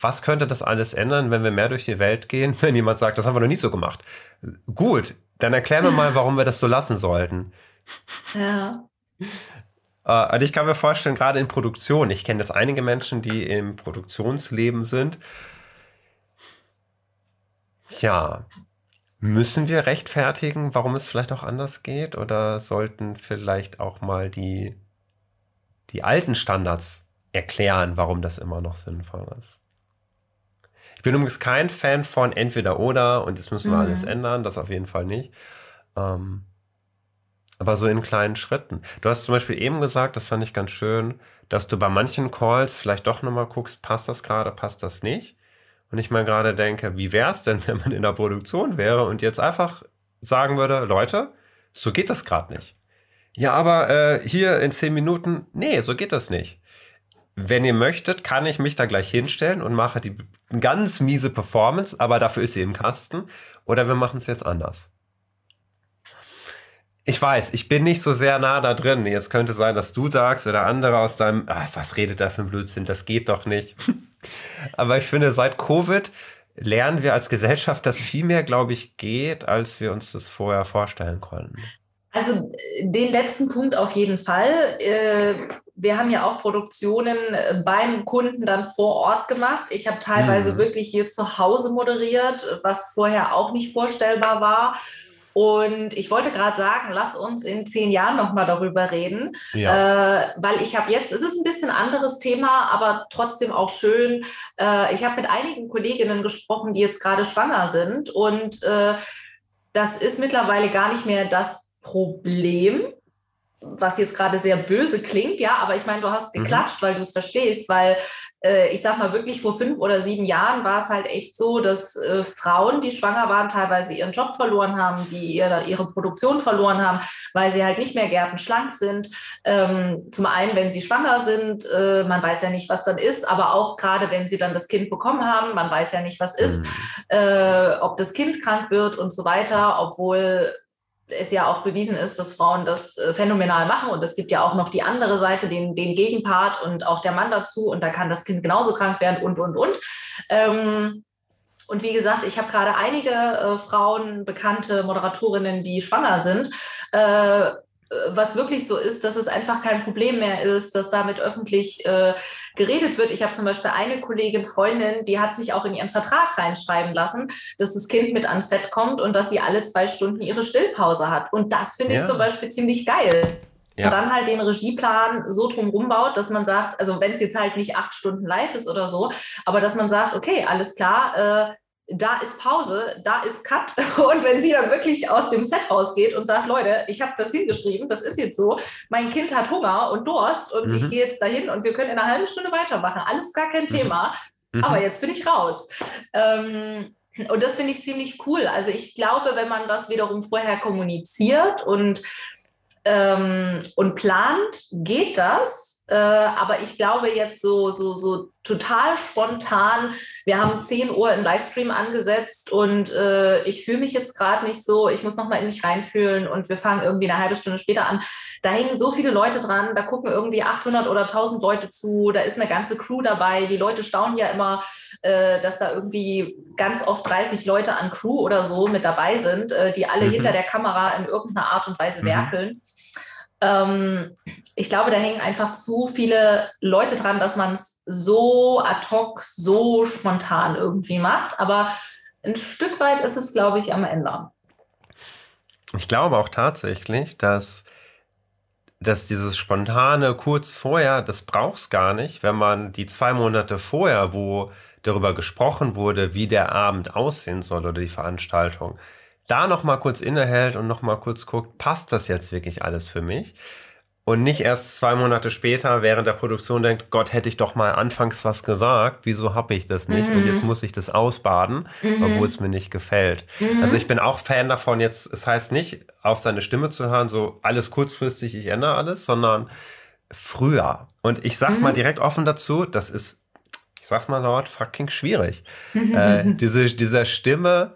was könnte das alles ändern, wenn wir mehr durch die Welt gehen, wenn jemand sagt, das haben wir noch nie so gemacht? Gut, dann erklär mir mal, warum wir das so lassen sollten. Ja. Äh, und ich kann mir vorstellen, gerade in Produktion, ich kenne jetzt einige Menschen, die im Produktionsleben sind. Ja, müssen wir rechtfertigen, warum es vielleicht auch anders geht? Oder sollten vielleicht auch mal die die alten Standards erklären, warum das immer noch sinnvoll ist. Ich bin übrigens kein Fan von entweder oder und jetzt müssen wir mhm. alles ändern, das auf jeden Fall nicht. Ähm, aber so in kleinen Schritten. Du hast zum Beispiel eben gesagt, das fand ich ganz schön, dass du bei manchen Calls vielleicht doch nochmal guckst, passt das gerade, passt das nicht. Und ich mal gerade denke, wie wäre es denn, wenn man in der Produktion wäre und jetzt einfach sagen würde, Leute, so geht das gerade nicht. Ja, aber äh, hier in zehn Minuten, nee, so geht das nicht. Wenn ihr möchtet, kann ich mich da gleich hinstellen und mache die ganz miese Performance, aber dafür ist sie im Kasten. Oder wir machen es jetzt anders. Ich weiß, ich bin nicht so sehr nah da drin. Jetzt könnte sein, dass du sagst oder andere aus deinem, ah, was redet da für ein Blödsinn, das geht doch nicht. aber ich finde, seit Covid lernen wir als Gesellschaft, dass viel mehr, glaube ich, geht, als wir uns das vorher vorstellen konnten. Also den letzten Punkt auf jeden Fall. Äh, wir haben ja auch Produktionen äh, beim Kunden dann vor Ort gemacht. Ich habe teilweise mhm. wirklich hier zu Hause moderiert, was vorher auch nicht vorstellbar war. Und ich wollte gerade sagen, lass uns in zehn Jahren nochmal darüber reden, ja. äh, weil ich habe jetzt, es ist ein bisschen anderes Thema, aber trotzdem auch schön. Äh, ich habe mit einigen Kolleginnen gesprochen, die jetzt gerade schwanger sind und äh, das ist mittlerweile gar nicht mehr das Problem, was jetzt gerade sehr böse klingt, ja, aber ich meine, du hast mhm. geklatscht, mhm. weil du es verstehst, weil ich sag mal wirklich vor fünf oder sieben Jahren war es halt echt so, dass äh, Frauen, die schwanger waren, teilweise ihren Job verloren haben, die ihre, ihre Produktion verloren haben, weil sie halt nicht mehr gärtenschlank sind. Ähm, zum einen, wenn sie schwanger sind, äh, man weiß ja nicht, was dann ist, aber auch gerade wenn sie dann das Kind bekommen haben, man weiß ja nicht, was ist, mhm. Äh, ob das Kind krank wird und so weiter, obwohl es ja auch bewiesen ist, dass Frauen das äh, phänomenal machen. Und es gibt ja auch noch die andere Seite, den, den Gegenpart und auch der Mann dazu. Und da kann das Kind genauso krank werden und, und, und. Ähm, und wie gesagt, ich habe gerade einige äh, Frauen, bekannte Moderatorinnen, die schwanger sind. Äh, was wirklich so ist, dass es einfach kein Problem mehr ist, dass damit öffentlich äh, geredet wird. Ich habe zum Beispiel eine Kollegin, Freundin, die hat sich auch in ihren Vertrag reinschreiben lassen, dass das Kind mit ans Set kommt und dass sie alle zwei Stunden ihre Stillpause hat. Und das finde ja. ich zum Beispiel ziemlich geil. Ja. Und dann halt den Regieplan so drumherum baut, dass man sagt, also wenn es jetzt halt nicht acht Stunden live ist oder so, aber dass man sagt, okay, alles klar, äh, da ist Pause, da ist Cut. Und wenn sie dann wirklich aus dem Set rausgeht und sagt, Leute, ich habe das hingeschrieben, das ist jetzt so, mein Kind hat Hunger und Durst und mhm. ich gehe jetzt dahin und wir können in einer halben Stunde weitermachen, alles gar kein mhm. Thema. Mhm. Aber jetzt bin ich raus. Ähm, und das finde ich ziemlich cool. Also ich glaube, wenn man das wiederum vorher kommuniziert und, ähm, und plant, geht das. Äh, aber ich glaube jetzt so, so, so total spontan, wir haben 10 Uhr im Livestream angesetzt und äh, ich fühle mich jetzt gerade nicht so, ich muss nochmal in mich reinfühlen und wir fangen irgendwie eine halbe Stunde später an. Da hängen so viele Leute dran, da gucken irgendwie 800 oder 1000 Leute zu, da ist eine ganze Crew dabei. Die Leute staunen ja immer, äh, dass da irgendwie ganz oft 30 Leute an Crew oder so mit dabei sind, äh, die alle mhm. hinter der Kamera in irgendeiner Art und Weise mhm. werkeln. Ähm, ich glaube, da hängen einfach zu viele Leute dran, dass man es so ad hoc, so spontan irgendwie macht. Aber ein Stück weit ist es, glaube ich, am Ende. Ich glaube auch tatsächlich, dass, dass dieses spontane kurz vorher, das braucht es gar nicht, wenn man die zwei Monate vorher, wo darüber gesprochen wurde, wie der Abend aussehen soll oder die Veranstaltung, da noch mal kurz innehält und noch mal kurz guckt, passt das jetzt wirklich alles für mich? Und nicht erst zwei Monate später während der Produktion denkt, Gott, hätte ich doch mal anfangs was gesagt, wieso habe ich das nicht? Mhm. Und jetzt muss ich das ausbaden, mhm. obwohl es mir nicht gefällt. Mhm. Also ich bin auch Fan davon, jetzt, es heißt nicht, auf seine Stimme zu hören, so alles kurzfristig, ich ändere alles, sondern früher. Und ich sag mal mhm. direkt offen dazu, das ist, ich sag's mal laut, fucking schwierig. äh, diese, dieser Stimme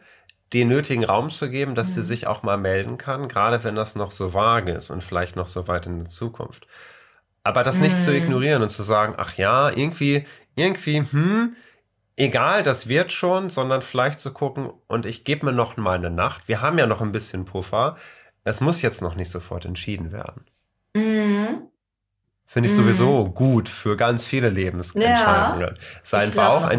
den nötigen Raum zu geben, dass mhm. sie sich auch mal melden kann, gerade wenn das noch so vage ist und vielleicht noch so weit in der Zukunft. Aber das nicht zu mhm. ignorieren und zu sagen, ach ja, irgendwie, irgendwie, hm, egal, das wird schon, sondern vielleicht zu gucken und ich gebe mir noch mal eine Nacht. Wir haben ja noch ein bisschen Puffer. Es muss jetzt noch nicht sofort entschieden werden. Mhm. Finde ich mhm. sowieso gut für ganz viele Lebensentscheidungen. Ja. Sein Bauch ein,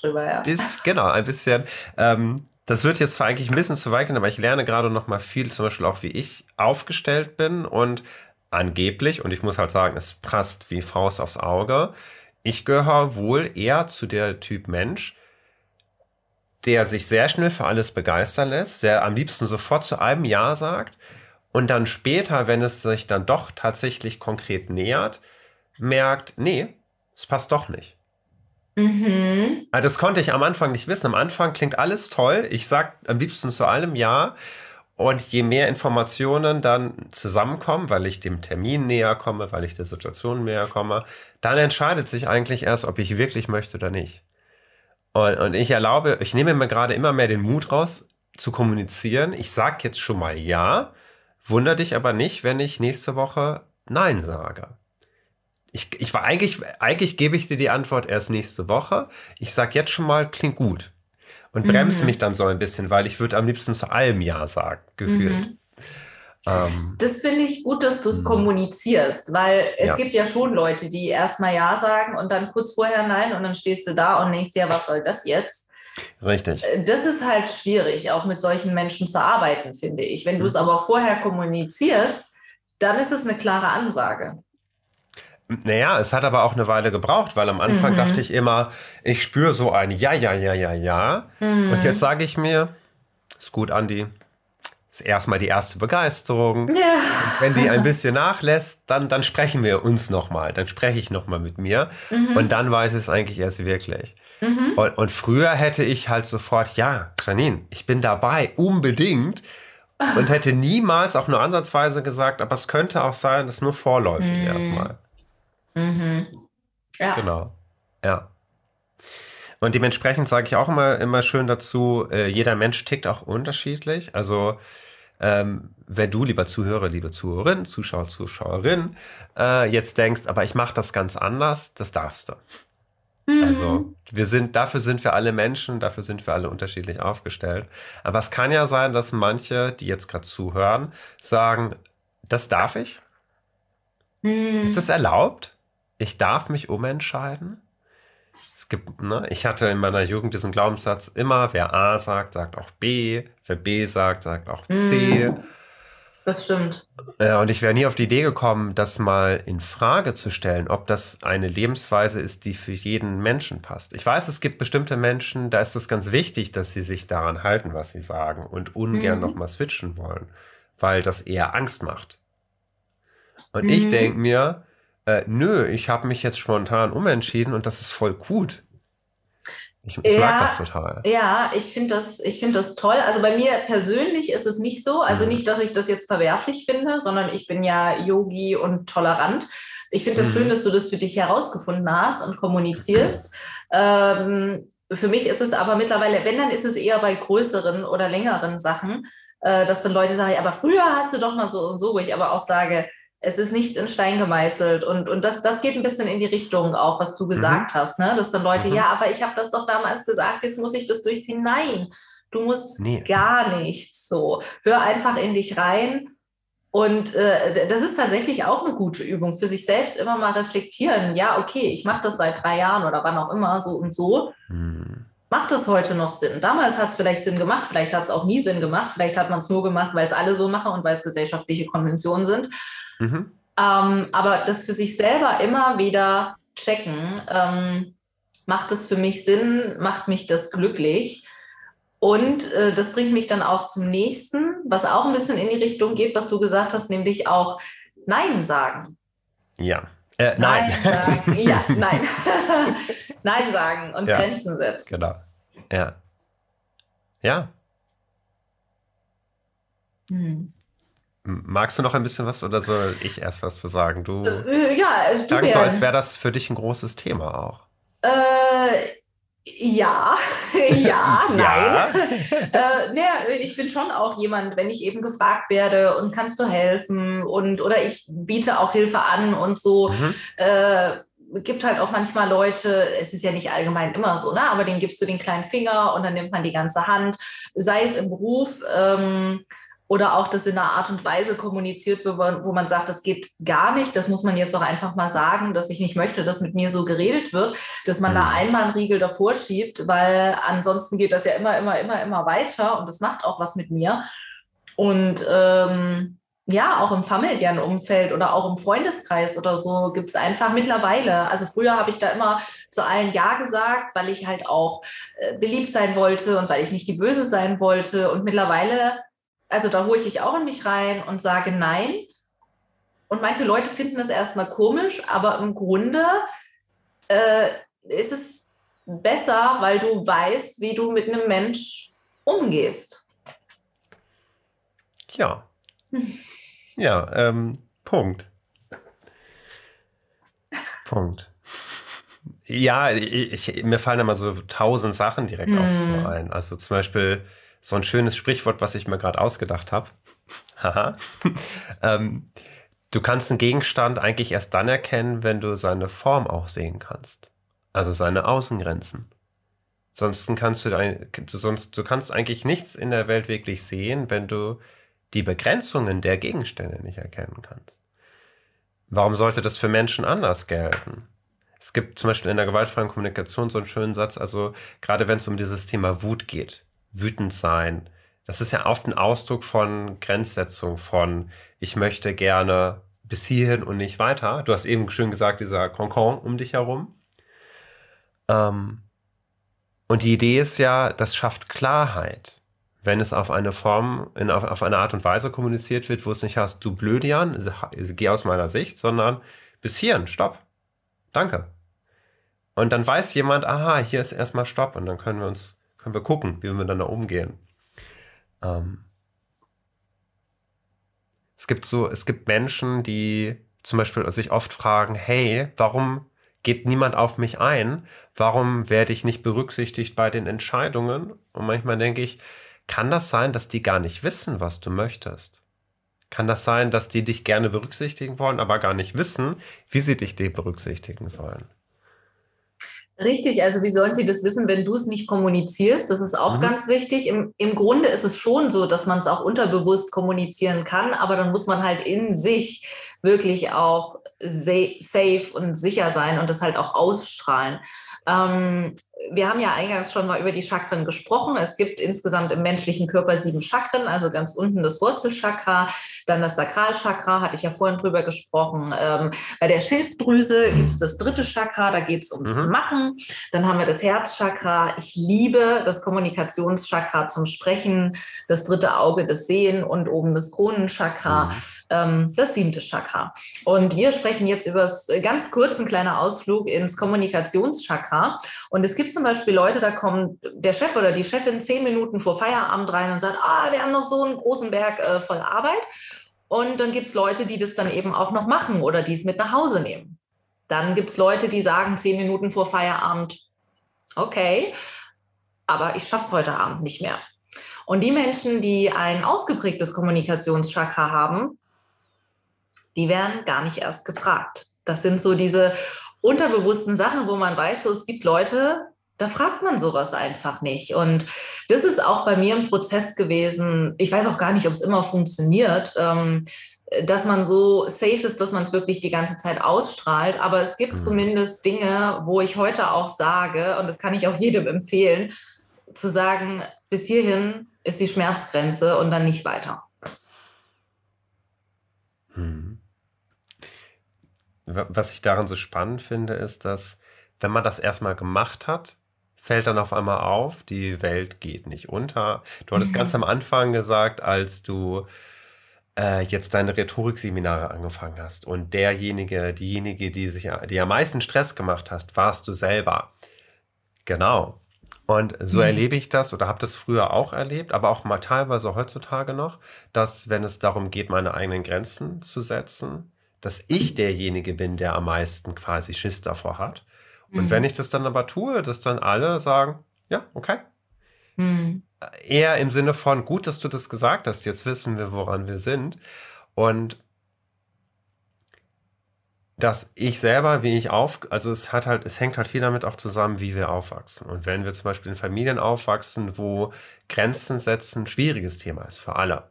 drüber, ja. bis, genau, ein bisschen ähm, das wird jetzt zwar eigentlich ein bisschen zu weit gehen, aber ich lerne gerade noch mal viel, zum Beispiel auch, wie ich aufgestellt bin und angeblich, und ich muss halt sagen, es passt wie Faust aufs Auge, ich gehöre wohl eher zu der Typ Mensch, der sich sehr schnell für alles begeistern lässt, der am liebsten sofort zu einem Ja sagt und dann später, wenn es sich dann doch tatsächlich konkret nähert, merkt, nee, es passt doch nicht. Mhm. Ah, das konnte ich am Anfang nicht wissen. Am Anfang klingt alles toll. Ich sage am liebsten zu allem Ja. Und je mehr Informationen dann zusammenkommen, weil ich dem Termin näher komme, weil ich der Situation näher komme, dann entscheidet sich eigentlich erst, ob ich wirklich möchte oder nicht. Und, und ich erlaube, ich nehme mir gerade immer mehr den Mut raus, zu kommunizieren. Ich sage jetzt schon mal Ja, wunder dich aber nicht, wenn ich nächste Woche Nein sage. Ich, ich war eigentlich, eigentlich gebe ich dir die Antwort erst nächste Woche. Ich sage jetzt schon mal, klingt gut. Und bremse mhm. mich dann so ein bisschen, weil ich würde am liebsten zu allem Ja sagen, gefühlt. Mhm. Ähm, das finde ich gut, dass du es mhm. kommunizierst, weil es ja. gibt ja schon Leute, die erstmal Ja sagen und dann kurz vorher Nein und dann stehst du da und denkst ja, was soll das jetzt? Richtig. Äh, das ist halt schwierig, auch mit solchen Menschen zu arbeiten, finde ich. Wenn du es mhm. aber vorher kommunizierst, dann ist es eine klare Ansage. Naja, es hat aber auch eine Weile gebraucht, weil am Anfang mhm. dachte ich immer, ich spüre so ein Ja, ja, ja, ja, ja. Mhm. Und jetzt sage ich mir, ist gut, Andi. Ist erstmal die erste Begeisterung. Ja. Wenn die ein bisschen nachlässt, dann, dann sprechen wir uns nochmal. Dann spreche ich nochmal mit mir. Mhm. Und dann weiß es eigentlich erst wirklich. Mhm. Und, und früher hätte ich halt sofort, ja, Janine, ich bin dabei, unbedingt und hätte niemals auch nur ansatzweise gesagt, aber es könnte auch sein, dass nur vorläufig mhm. erstmal. Mhm. Ja. Genau. Ja. Und dementsprechend sage ich auch immer, immer schön dazu, äh, jeder Mensch tickt auch unterschiedlich. Also ähm, wenn du, lieber Zuhörer, liebe Zuhörerin, Zuschauer, Zuschauerin, äh, jetzt denkst, aber ich mache das ganz anders, das darfst du. Mhm. Also wir sind, dafür sind wir alle Menschen, dafür sind wir alle unterschiedlich aufgestellt. Aber es kann ja sein, dass manche, die jetzt gerade zuhören, sagen, das darf ich? Mhm. Ist das erlaubt? Ich darf mich umentscheiden. Es gibt, ne, ich hatte in meiner Jugend diesen Glaubenssatz immer, wer A sagt, sagt auch B, wer B sagt, sagt auch C. Mm, das stimmt. Ja, und ich wäre nie auf die Idee gekommen, das mal in Frage zu stellen, ob das eine Lebensweise ist, die für jeden Menschen passt. Ich weiß, es gibt bestimmte Menschen, da ist es ganz wichtig, dass sie sich daran halten, was sie sagen und ungern mhm. nochmal switchen wollen, weil das eher Angst macht. Und mhm. ich denke mir, äh, nö, ich habe mich jetzt spontan umentschieden und das ist voll gut. Ich, ich ja, mag das total. Ja, ich finde das, find das toll. Also bei mir persönlich ist es nicht so. Also mhm. nicht, dass ich das jetzt verwerflich finde, sondern ich bin ja Yogi und tolerant. Ich finde es das mhm. schön, dass du das für dich herausgefunden hast und kommunizierst. Ähm, für mich ist es aber mittlerweile, wenn, dann ist es eher bei größeren oder längeren Sachen, äh, dass dann Leute sagen, aber früher hast du doch mal so und so, wo ich aber auch sage, es ist nichts in Stein gemeißelt. Und, und das, das geht ein bisschen in die Richtung auch, was du mhm. gesagt mhm. hast, ne? Dass dann Leute, mhm. ja, aber ich habe das doch damals gesagt, jetzt muss ich das durchziehen. Nein, du musst nee. gar nichts so. Hör einfach in dich rein Und äh, das ist tatsächlich auch eine gute Übung, für sich selbst immer mal reflektieren. Ja, okay, ich mache das seit drei Jahren oder wann auch immer, so und so. Hm. Macht das heute noch Sinn? Damals hat es vielleicht Sinn gemacht, vielleicht hat es auch nie Sinn gemacht, vielleicht hat man es nur gemacht, weil es alle so machen und weil es gesellschaftliche Konventionen sind. Mhm. Ähm, aber das für sich selber immer wieder checken, ähm, macht es für mich Sinn, macht mich das glücklich? Und äh, das bringt mich dann auch zum nächsten, was auch ein bisschen in die Richtung geht, was du gesagt hast, nämlich auch Nein sagen. Ja. Äh, nein. nein sagen. Ja, nein. nein sagen und ja. Grenzen setzen. Genau. Ja. Ja. Hm. Magst du noch ein bisschen was oder soll ich erst was zu sagen? Du äh, ja, also sagen so, als wäre das für dich ein großes Thema auch. Äh, ja, ja, nein. Ja. äh, ne, ich bin schon auch jemand, wenn ich eben gefragt werde und kannst du helfen und oder ich biete auch Hilfe an und so. Mhm. Äh, gibt halt auch manchmal Leute, es ist ja nicht allgemein immer so, ne? aber denen gibst du den kleinen Finger und dann nimmt man die ganze Hand, sei es im Beruf. Ähm, oder auch, dass in einer Art und Weise kommuniziert wird, wo man sagt, das geht gar nicht, das muss man jetzt auch einfach mal sagen, dass ich nicht möchte, dass mit mir so geredet wird, dass man mhm. da einmal einen Riegel davor schiebt, weil ansonsten geht das ja immer, immer, immer, immer weiter und das macht auch was mit mir. Und ähm, ja, auch im familiären Umfeld oder auch im Freundeskreis oder so gibt es einfach mittlerweile. Also früher habe ich da immer zu allen Ja gesagt, weil ich halt auch äh, beliebt sein wollte und weil ich nicht die Böse sein wollte. Und mittlerweile also da hole ich mich auch in mich rein und sage nein. Und manche Leute finden das erstmal komisch, aber im Grunde äh, ist es besser, weil du weißt, wie du mit einem Mensch umgehst. Ja. Ja, ähm, Punkt. Punkt. Ja, ich, mir fallen immer so tausend Sachen direkt hm. auch zu ein. Also zum Beispiel, so ein schönes Sprichwort, was ich mir gerade ausgedacht habe. Haha. ähm, du kannst einen Gegenstand eigentlich erst dann erkennen, wenn du seine Form auch sehen kannst. Also seine Außengrenzen. Sonst kannst du, ein, sonst, du kannst eigentlich nichts in der Welt wirklich sehen, wenn du die Begrenzungen der Gegenstände nicht erkennen kannst. Warum sollte das für Menschen anders gelten? Es gibt zum Beispiel in der gewaltfreien Kommunikation so einen schönen Satz, also gerade wenn es um dieses Thema Wut geht wütend sein. Das ist ja oft ein Ausdruck von Grenzsetzung, von ich möchte gerne bis hierhin und nicht weiter. Du hast eben schön gesagt, dieser Konkon um dich herum. Ähm, und die Idee ist ja, das schafft Klarheit, wenn es auf eine Form, in, auf, auf eine Art und Weise kommuniziert wird, wo es nicht heißt, du Blödian, geh aus meiner Sicht, sondern bis hierhin, stopp. Danke. Und dann weiß jemand, aha, hier ist erstmal Stopp und dann können wir uns können wir gucken, wie wir miteinander umgehen. Ähm, es gibt so, es gibt Menschen, die zum Beispiel sich oft fragen, hey, warum geht niemand auf mich ein? Warum werde ich nicht berücksichtigt bei den Entscheidungen? Und manchmal denke ich, kann das sein, dass die gar nicht wissen, was du möchtest? Kann das sein, dass die dich gerne berücksichtigen wollen, aber gar nicht wissen, wie sie dich berücksichtigen sollen? Richtig, also wie sollen sie das wissen, wenn du es nicht kommunizierst? Das ist auch mhm. ganz wichtig. Im, Im Grunde ist es schon so, dass man es auch unterbewusst kommunizieren kann, aber dann muss man halt in sich wirklich auch safe und sicher sein und das halt auch ausstrahlen. Ähm, wir haben ja eingangs schon mal über die Chakren gesprochen. Es gibt insgesamt im menschlichen Körper sieben Chakren, also ganz unten das Wurzelchakra, dann das Sakralchakra, hatte ich ja vorhin drüber gesprochen. Ähm, bei der Schilddrüse gibt es das dritte Chakra, da geht es ums mhm. Machen. Dann haben wir das Herzchakra. Ich liebe das Kommunikationschakra zum Sprechen, das dritte Auge, das Sehen und oben das Kronenchakra, mhm. ähm, das siebte Chakra. Und wir sprechen jetzt über das äh, ganz kurzen kleiner Ausflug ins Kommunikationschakra. Und es gibt zum Beispiel Leute, da kommt der Chef oder die Chefin zehn Minuten vor Feierabend rein und sagt, ah, wir haben noch so einen großen Berg äh, voll Arbeit. Und dann gibt es Leute, die das dann eben auch noch machen oder die es mit nach Hause nehmen. Dann gibt es Leute, die sagen zehn Minuten vor Feierabend, okay, aber ich schaffe es heute Abend nicht mehr. Und die Menschen, die ein ausgeprägtes Kommunikationschakra haben, die werden gar nicht erst gefragt. Das sind so diese unterbewussten Sachen, wo man weiß, so, es gibt Leute, Da fragt man sowas einfach nicht. Und das ist auch bei mir ein Prozess gewesen. Ich weiß auch gar nicht, ob es immer funktioniert. Ähm, dass man so safe ist, dass man es wirklich die ganze Zeit ausstrahlt. Aber es gibt mhm. zumindest Dinge, wo ich heute auch sage, und das kann ich auch jedem empfehlen, zu sagen, bis hierhin ist die Schmerzgrenze und dann nicht weiter. Mhm. Was ich daran so spannend finde, ist, dass wenn man das erstmal gemacht hat, fällt dann auf einmal auf, die Welt geht nicht unter. Du hattest mhm. ganz am Anfang gesagt, als du äh, jetzt deine Rhetorikseminare angefangen hast und derjenige, diejenige, die sich, die am meisten Stress gemacht hast, warst du selber. Genau. Und so mhm. erlebe ich das oder habe das früher auch erlebt, aber auch mal teilweise heutzutage noch, dass wenn es darum geht, meine eigenen Grenzen zu setzen, dass ich derjenige bin, der am meisten quasi Schiss davor hat. Und mhm. wenn ich das dann aber tue, dass dann alle sagen, ja, okay. Mhm eher im Sinne von, gut, dass du das gesagt hast, jetzt wissen wir, woran wir sind. Und dass ich selber, wie ich auf, also es hat halt, es hängt halt viel damit auch zusammen, wie wir aufwachsen. Und wenn wir zum Beispiel in Familien aufwachsen, wo Grenzen setzen schwieriges Thema ist für alle,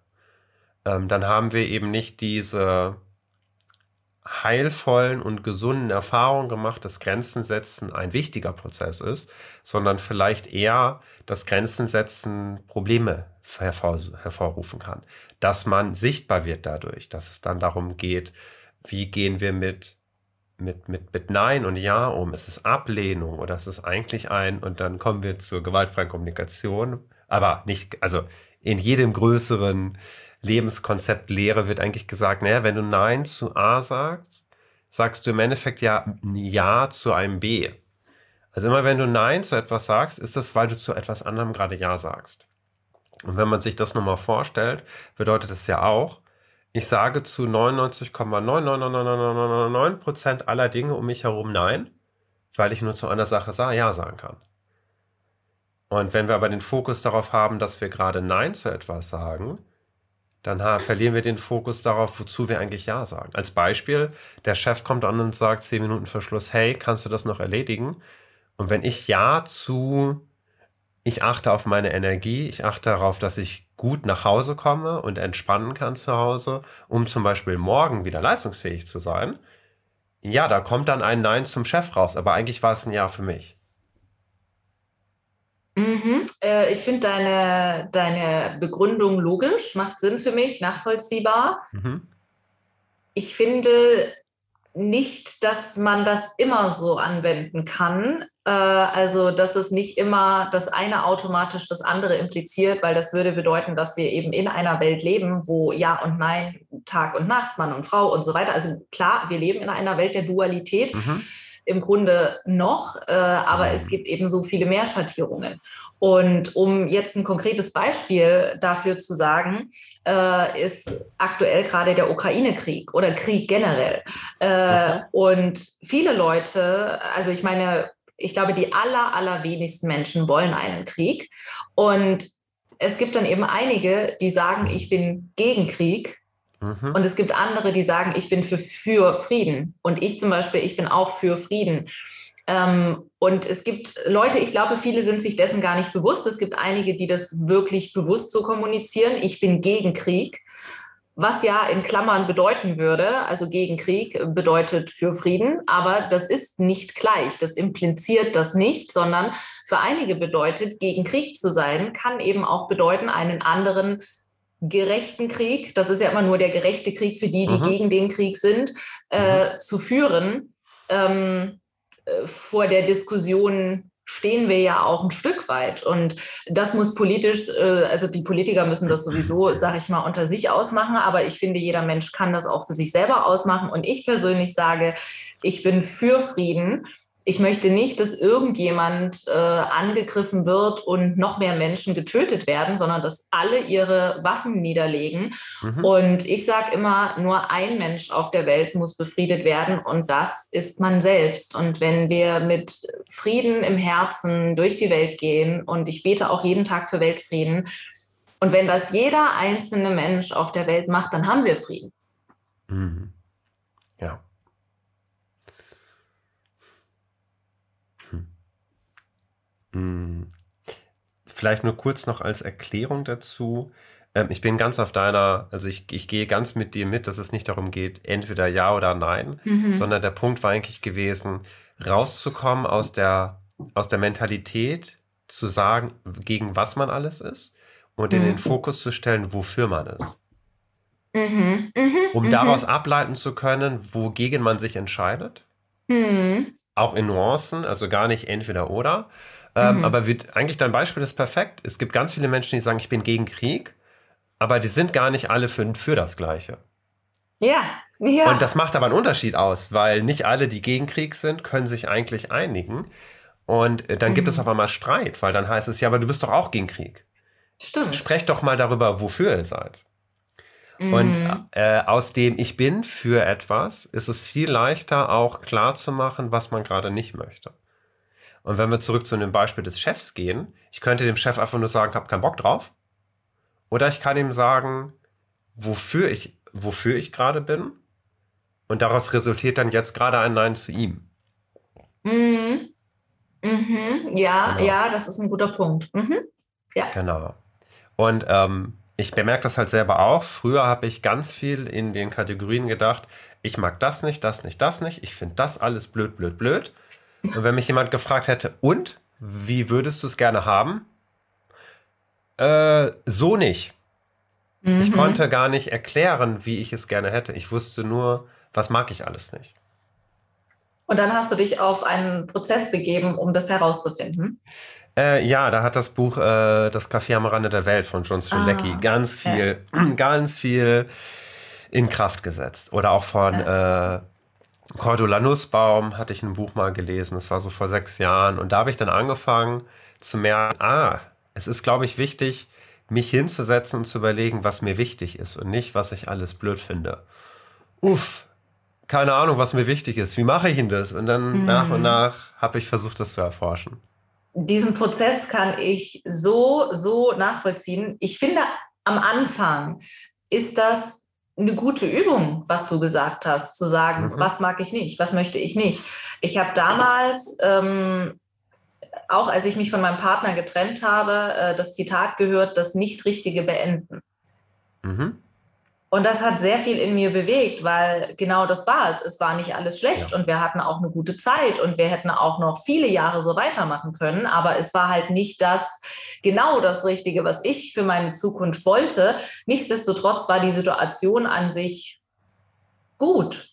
ähm, dann haben wir eben nicht diese heilvollen und gesunden Erfahrungen gemacht, dass Grenzen setzen ein wichtiger Prozess ist, sondern vielleicht eher das Grenzen setzen Probleme hervor, hervorrufen kann. Dass man sichtbar wird dadurch, dass es dann darum geht, wie gehen wir mit, mit, mit, mit Nein und Ja um? Ist es Ablehnung oder ist es eigentlich ein, und dann kommen wir zur gewaltfreien Kommunikation, aber nicht, also in jedem größeren Lebenskonzept Lehre wird eigentlich gesagt, naja, wenn du Nein zu A sagst, sagst du im Endeffekt ja Ja zu einem B. Also immer wenn du Nein zu etwas sagst, ist das, weil du zu etwas anderem gerade Ja sagst. Und wenn man sich das nochmal vorstellt, bedeutet das ja auch, ich sage zu 99,99999% aller Dinge um mich herum Nein, weil ich nur zu einer Sache Ja sagen kann. Und wenn wir aber den Fokus darauf haben, dass wir gerade Nein zu etwas sagen, dann verlieren wir den Fokus darauf, wozu wir eigentlich Ja sagen. Als Beispiel, der Chef kommt an und sagt zehn Minuten vor Schluss, hey, kannst du das noch erledigen? Und wenn ich Ja zu, ich achte auf meine Energie, ich achte darauf, dass ich gut nach Hause komme und entspannen kann zu Hause, um zum Beispiel morgen wieder leistungsfähig zu sein, ja, da kommt dann ein Nein zum Chef raus, aber eigentlich war es ein Ja für mich. Mhm. Äh, ich finde deine, deine Begründung logisch, macht Sinn für mich, nachvollziehbar. Mhm. Ich finde nicht, dass man das immer so anwenden kann. Äh, also, dass es nicht immer das eine automatisch das andere impliziert, weil das würde bedeuten, dass wir eben in einer Welt leben, wo Ja und Nein, Tag und Nacht, Mann und Frau und so weiter. Also klar, wir leben in einer Welt der Dualität. Mhm im Grunde noch, äh, aber es gibt eben so viele mehr Schattierungen. Und um jetzt ein konkretes Beispiel dafür zu sagen, äh, ist aktuell gerade der Ukraine-Krieg oder Krieg generell. Äh. Und viele Leute, also ich meine, ich glaube, die aller, allerwenigsten Menschen wollen einen Krieg. Und es gibt dann eben einige, die sagen, ich bin gegen Krieg Mhm. Und es gibt andere, die sagen, ich bin für, für Frieden. Und ich zum Beispiel, ich bin auch für Frieden. Ähm, und es gibt Leute, ich glaube, viele sind sich dessen gar nicht bewusst. Es gibt einige, die das wirklich bewusst so kommunizieren. Ich bin gegen Krieg. Was ja in Klammern bedeuten würde, also gegen Krieg bedeutet für Frieden, aber das ist nicht gleich. Das impliziert das nicht, sondern für einige bedeutet, gegen Krieg zu sein, kann eben auch bedeuten, einen anderen gerechten Krieg, das ist ja immer nur der gerechte Krieg für die, die mhm. gegen den Krieg sind, äh, mhm. zu führen. Ähm, äh, vor der Diskussion stehen wir ja auch ein Stück weit. Und das muss politisch, äh, also die Politiker müssen das sowieso, sage ich mal, unter sich ausmachen. Aber ich finde, jeder Mensch kann das auch für sich selber ausmachen. Und ich persönlich sage, ich bin für Frieden ich möchte nicht, dass irgendjemand äh, angegriffen wird und noch mehr Menschen getötet werden, sondern dass alle ihre Waffen niederlegen. Mhm. Und ich sage immer, nur ein Mensch auf der Welt muss befriedet werden und das ist man selbst. Und wenn wir mit Frieden im Herzen durch die Welt gehen und ich bete auch jeden Tag für Weltfrieden, und wenn das jeder einzelne Mensch auf der Welt macht, dann haben wir Frieden. Mhm. Ja. Vielleicht nur kurz noch als Erklärung dazu. Ähm, ich bin ganz auf deiner, also ich, ich gehe ganz mit dir mit, dass es nicht darum geht, entweder ja oder nein, mhm. sondern der Punkt war eigentlich gewesen, rauszukommen aus der, aus der Mentalität, zu sagen, gegen was man alles ist und in den mhm. Fokus zu stellen, wofür man ist. Mhm. Mhm. Um mhm. daraus ableiten zu können, wogegen man sich entscheidet. Auch in Nuancen, also gar nicht entweder oder. Ähm, aber wie, eigentlich dein Beispiel ist perfekt. Es gibt ganz viele Menschen, die sagen, ich bin gegen Krieg, aber die sind gar nicht alle für, für das Gleiche. Ja, ja. Und das macht aber einen Unterschied aus, weil nicht alle, die gegen Krieg sind, können sich eigentlich einigen. Und äh, dann mhm. gibt es auf einmal Streit, weil dann heißt es, ja, aber du bist doch auch gegen Krieg. Stimmt. Sprecht doch mal darüber, wofür ihr seid. Mhm. Und äh, aus dem Ich bin für etwas ist es viel leichter auch klar zu machen, was man gerade nicht möchte. Und wenn wir zurück zu dem Beispiel des Chefs gehen, ich könnte dem Chef einfach nur sagen, ich habe keinen Bock drauf. Oder ich kann ihm sagen, wofür ich, wofür ich gerade bin. Und daraus resultiert dann jetzt gerade ein Nein zu ihm. Mhm. Mhm. Ja, genau. ja, das ist ein guter Punkt. Mhm. Ja. Genau. Und ähm, ich bemerke das halt selber auch. Früher habe ich ganz viel in den Kategorien gedacht, ich mag das nicht, das nicht, das nicht. Ich finde das alles blöd, blöd, blöd. Und wenn mich jemand gefragt hätte, und wie würdest du es gerne haben? Äh, so nicht. Mhm. Ich konnte gar nicht erklären, wie ich es gerne hätte. Ich wusste nur, was mag ich alles nicht. Und dann hast du dich auf einen Prozess begeben, um das herauszufinden. Äh, ja, da hat das Buch äh, Das Café am Rande der Welt von John Strzelecki ah, ganz viel, ja. ganz viel in Kraft gesetzt. Oder auch von ja. äh, Cordula Nussbaum hatte ich ein Buch mal gelesen. Das war so vor sechs Jahren. Und da habe ich dann angefangen zu merken, ah, es ist, glaube ich, wichtig, mich hinzusetzen und zu überlegen, was mir wichtig ist und nicht, was ich alles blöd finde. Uff, keine Ahnung, was mir wichtig ist. Wie mache ich denn das? Und dann mhm. nach und nach habe ich versucht, das zu erforschen diesen Prozess kann ich so, so nachvollziehen. Ich finde, am Anfang ist das eine gute Übung, was du gesagt hast, zu sagen, mhm. was mag ich nicht, was möchte ich nicht. Ich habe damals, ähm, auch als ich mich von meinem Partner getrennt habe, äh, das Zitat gehört, das Nicht-Richtige beenden. Mhm. Und das hat sehr viel in mir bewegt, weil genau das war es. Es war nicht alles schlecht ja. und wir hatten auch eine gute Zeit und wir hätten auch noch viele Jahre so weitermachen können. Aber es war halt nicht das, genau das Richtige, was ich für meine Zukunft wollte. Nichtsdestotrotz war die Situation an sich gut.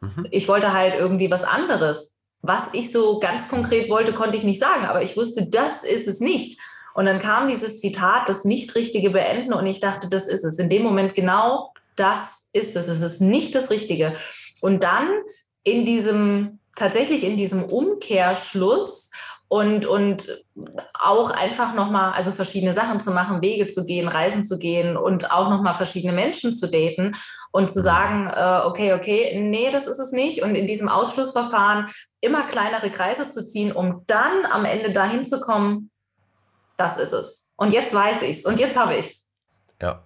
Mhm. Ich wollte halt irgendwie was anderes. Was ich so ganz konkret wollte, konnte ich nicht sagen, aber ich wusste, das ist es nicht. Und dann kam dieses Zitat, das Nicht-Richtige beenden und ich dachte, das ist es. In dem Moment genau das ist es. Es ist nicht das Richtige. Und dann in diesem, tatsächlich in diesem Umkehrschluss und, und auch einfach nochmal, also verschiedene Sachen zu machen, Wege zu gehen, Reisen zu gehen und auch nochmal verschiedene Menschen zu daten und zu sagen, äh, okay, okay, nee, das ist es nicht. Und in diesem Ausschlussverfahren immer kleinere Kreise zu ziehen, um dann am Ende dahin zu kommen, das ist es. Und jetzt weiß ich es und jetzt habe ich es. Ja.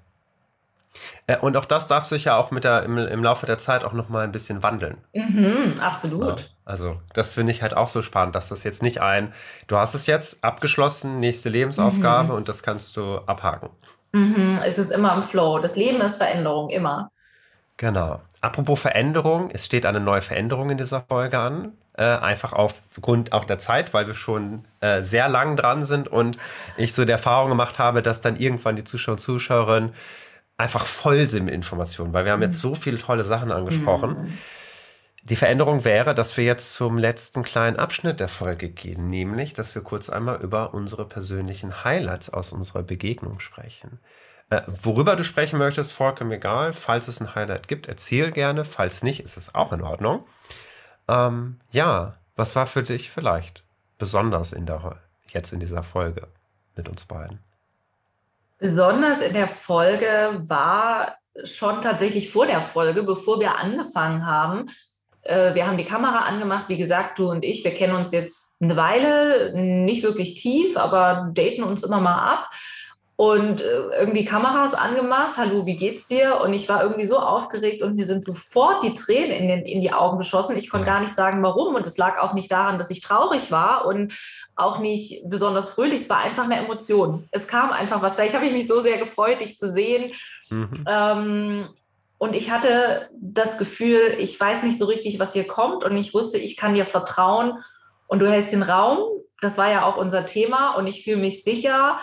Äh, und auch das darf sich ja auch mit der, im, im Laufe der Zeit auch noch mal ein bisschen wandeln. Mhm, absolut. Ja, also das finde ich halt auch so spannend, dass das jetzt nicht ein, du hast es jetzt abgeschlossen, nächste Lebensaufgabe mhm. und das kannst du abhaken. Mhm, es ist immer im Flow. Das Leben ist Veränderung, immer. Genau. Apropos Veränderung, es steht eine neue Veränderung in dieser Folge an. Äh, einfach aufgrund auch der Zeit, weil wir schon äh, sehr lang dran sind und ich so die Erfahrung gemacht habe, dass dann irgendwann die Zuschauer und Zuschauerinnen einfach voll sind mit Informationen, weil wir haben jetzt so viele tolle Sachen angesprochen. Mhm. Die Veränderung wäre, dass wir jetzt zum letzten kleinen Abschnitt der Folge gehen, nämlich, dass wir kurz einmal über unsere persönlichen Highlights aus unserer Begegnung sprechen. Äh, worüber du sprechen möchtest, vollkommen egal. Falls es ein Highlight gibt, erzähl gerne. Falls nicht, ist es auch in Ordnung. Ähm, ja, was war für dich vielleicht besonders in der, jetzt in dieser Folge mit uns beiden? Besonders in der Folge war schon tatsächlich vor der Folge, bevor wir angefangen haben. Äh, wir haben die Kamera angemacht, wie gesagt, du und ich, wir kennen uns jetzt eine Weile, nicht wirklich tief, aber daten uns immer mal ab. Und äh, irgendwie Kameras angemacht. Hallo, wie geht's dir? Und ich war irgendwie so aufgeregt und mir sind sofort die Tränen in, den, in die Augen geschossen. Ich konnte gar nicht sagen, warum. Und es lag auch nicht daran, dass ich traurig war und auch nicht besonders fröhlich. Es war einfach eine Emotion. Es kam einfach was. Vielleicht habe ich mich so sehr gefreut, dich zu sehen. Mhm. Ähm, und ich hatte das Gefühl, ich weiß nicht so richtig, was hier kommt. Und ich wusste, ich kann dir vertrauen. Und du hältst den Raum. Das war ja auch unser Thema. Und ich fühle mich sicher.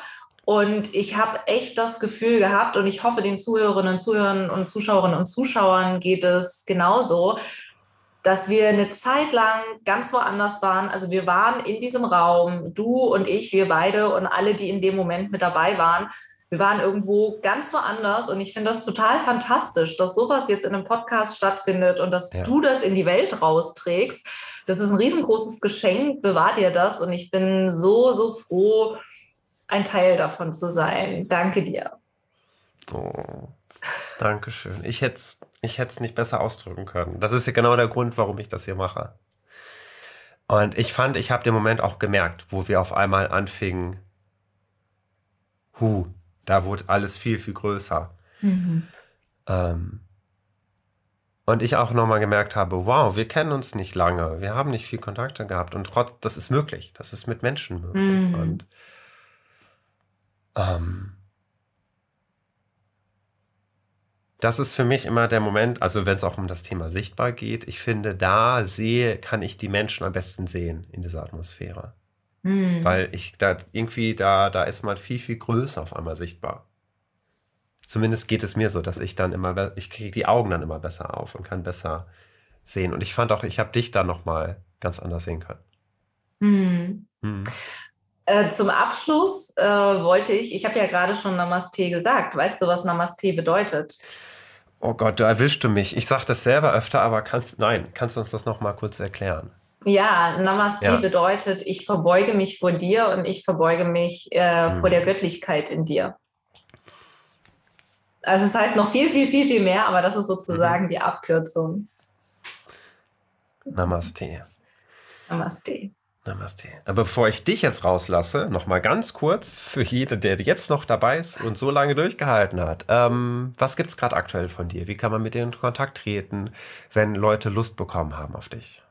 Und ich habe echt das Gefühl gehabt, und ich hoffe, den Zuhörerinnen und Zuhörern und Zuschauerinnen und Zuschauern geht es genauso, dass wir eine Zeit lang ganz woanders waren. Also wir waren in diesem Raum, du und ich, wir beide und alle, die in dem Moment mit dabei waren. Wir waren irgendwo ganz woanders und ich finde das total fantastisch, dass sowas jetzt in einem Podcast stattfindet und dass ja. du das in die Welt rausträgst. Das ist ein riesengroßes Geschenk, bewahr dir das und ich bin so, so froh, ein Teil davon zu sein. Danke dir. Oh, Dankeschön. Ich hätte es ich nicht besser ausdrücken können. Das ist ja genau der Grund, warum ich das hier mache. Und ich fand, ich habe den Moment auch gemerkt, wo wir auf einmal anfingen, hu, da wurde alles viel, viel größer. Mhm. Ähm, und ich auch nochmal gemerkt habe, wow, wir kennen uns nicht lange, wir haben nicht viel Kontakte gehabt und trotz, das ist möglich, das ist mit Menschen möglich. Mhm. Und ähm, das ist für mich immer der Moment, also wenn es auch um das Thema sichtbar geht, ich finde, da sehe, kann ich die Menschen am besten sehen in dieser Atmosphäre. Mhm. Weil ich da irgendwie, da, da ist man viel, viel größer auf einmal sichtbar. Zumindest geht es mir so, dass ich dann immer, ich kriege die Augen dann immer besser auf und kann besser sehen. Und ich fand auch, ich habe dich da nochmal ganz anders sehen können. Mhm. Mhm. Äh, zum Abschluss äh, wollte ich, ich habe ja gerade schon Namaste gesagt. Weißt du, was Namaste bedeutet? Oh Gott, du erwischst du mich. Ich sage das selber öfter, aber kannst, nein, kannst du uns das nochmal kurz erklären? Ja, Namaste ja. bedeutet, ich verbeuge mich vor dir und ich verbeuge mich äh, hm. vor der Göttlichkeit in dir. Also es das heißt noch viel, viel, viel, viel mehr, aber das ist sozusagen mhm. die Abkürzung. Namaste. Namaste. Namaste. Aber bevor ich dich jetzt rauslasse, noch mal ganz kurz für jede, der jetzt noch dabei ist und so lange durchgehalten hat. Ähm, was gibt es gerade aktuell von dir? Wie kann man mit dir in Kontakt treten, wenn Leute Lust bekommen haben auf dich?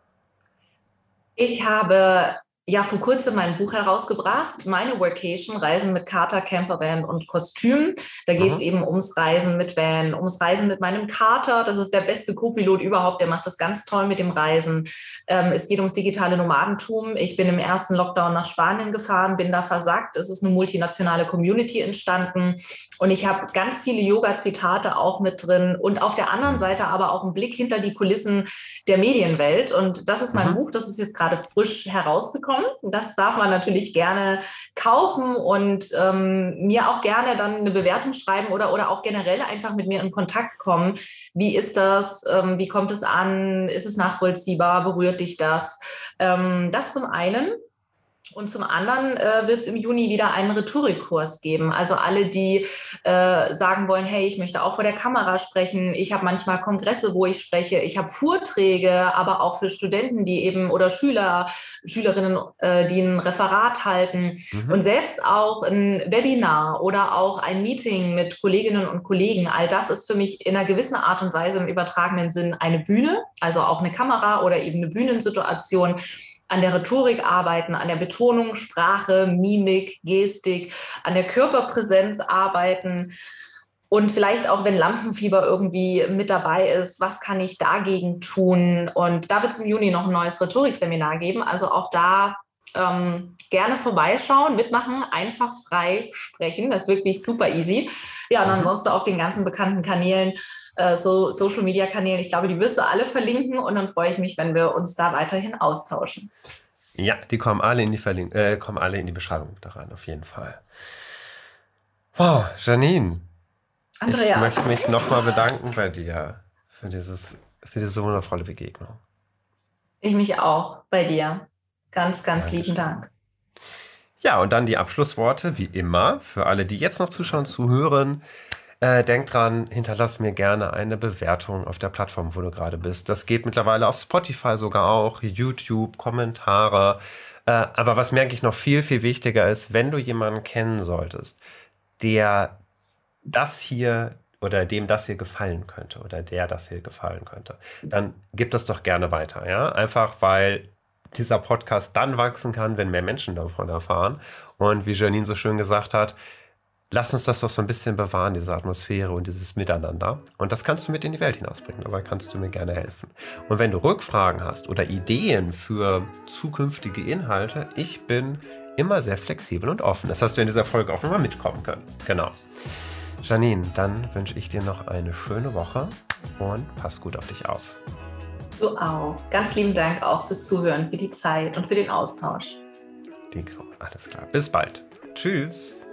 Ich habe ja vor kurzem mein Buch herausgebracht, meine Workation, Reisen mit Kater, Campervan und Kostüm. Da geht es eben ums Reisen mit Van, ums Reisen mit meinem Kater. Das ist der beste Co-Pilot überhaupt, der macht das ganz toll mit dem Reisen. Ähm, es geht ums digitale Nomadentum. Ich bin im ersten Lockdown nach Spanien gefahren, bin da versagt. Es ist eine multinationale Community entstanden und ich habe ganz viele Yoga-Zitate auch mit drin und auf der anderen Seite aber auch einen Blick hinter die Kulissen der Medienwelt. Und das ist mein mhm. Buch, das ist jetzt gerade frisch herausgekommen bekommen. Das darf man natürlich gerne kaufen und ähm, mir auch gerne dann eine Bewertung schreiben oder, oder auch generell einfach mit mir in Kontakt kommen. Wie ist das? Ähm, wie kommt es an? Ist es nachvollziehbar? Berührt dich das? Ähm, das zum einen. Und zum anderen äh, wird es im Juni wieder einen Rhetorikkurs geben. Also alle, die äh, sagen wollen, hey, ich möchte auch vor der Kamera sprechen. Ich habe manchmal Kongresse, wo ich spreche. Ich habe Vorträge, aber auch für Studenten, die eben oder Schüler, Schülerinnen, äh, die ein Referat halten. Mhm. Und selbst auch ein Webinar oder auch ein Meeting mit Kolleginnen und Kollegen. All das ist für mich in einer gewissen Art und Weise im übertragenen Sinn eine Bühne, also auch eine Kamera oder eben eine Bühnensituation an der Rhetorik arbeiten, an der Betonung, Sprache, Mimik, Gestik, an der Körperpräsenz arbeiten. Und vielleicht auch, wenn Lampenfieber irgendwie mit dabei ist, was kann ich dagegen tun? Und da wird es im Juni noch ein neues Rhetorikseminar geben. Also auch da ähm, gerne vorbeischauen, mitmachen, einfach frei sprechen. Das ist wirklich super easy. Ja, und mhm. ansonsten auf den ganzen bekannten Kanälen äh, so Social Media Kanälen. Ich glaube, die wirst du alle verlinken und dann freue ich mich, wenn wir uns da weiterhin austauschen. Ja, die kommen alle in die Verlink äh, kommen alle in die Beschreibung da rein, auf jeden Fall. Wow, Janine. Andreas. Ich möchte mich nochmal bedanken bei dir für, dieses, für diese wundervolle Begegnung. Ich mich auch bei dir. Ganz, ganz Dankeschön. lieben Dank. Ja, und dann die Abschlussworte, wie immer, für alle, die jetzt noch zuschauen, zuhören. Äh, denk dran, hinterlass mir gerne eine Bewertung auf der Plattform, wo du gerade bist. Das geht mittlerweile auf Spotify sogar auch, YouTube, Kommentare. Äh, aber was mir eigentlich noch viel, viel wichtiger ist, wenn du jemanden kennen solltest, der das hier oder dem das hier gefallen könnte oder der das hier gefallen könnte, dann gib das doch gerne weiter. Ja? Einfach weil dieser Podcast dann wachsen kann, wenn mehr Menschen davon erfahren. Und wie Janine so schön gesagt hat, lass uns das doch so ein bisschen bewahren, diese Atmosphäre und dieses Miteinander. Und das kannst du mit in die Welt hinausbringen. Dabei kannst du mir gerne helfen. Und wenn du Rückfragen hast oder Ideen für zukünftige Inhalte, ich bin immer sehr flexibel und offen. Das hast du in dieser Folge auch nochmal mitkommen können. Genau. Janine, dann wünsche ich dir noch eine schöne Woche und pass gut auf dich auf. Du auch. Ganz lieben Dank auch fürs Zuhören, für die Zeit und für den Austausch. Alles klar. Bis bald. Tschüss.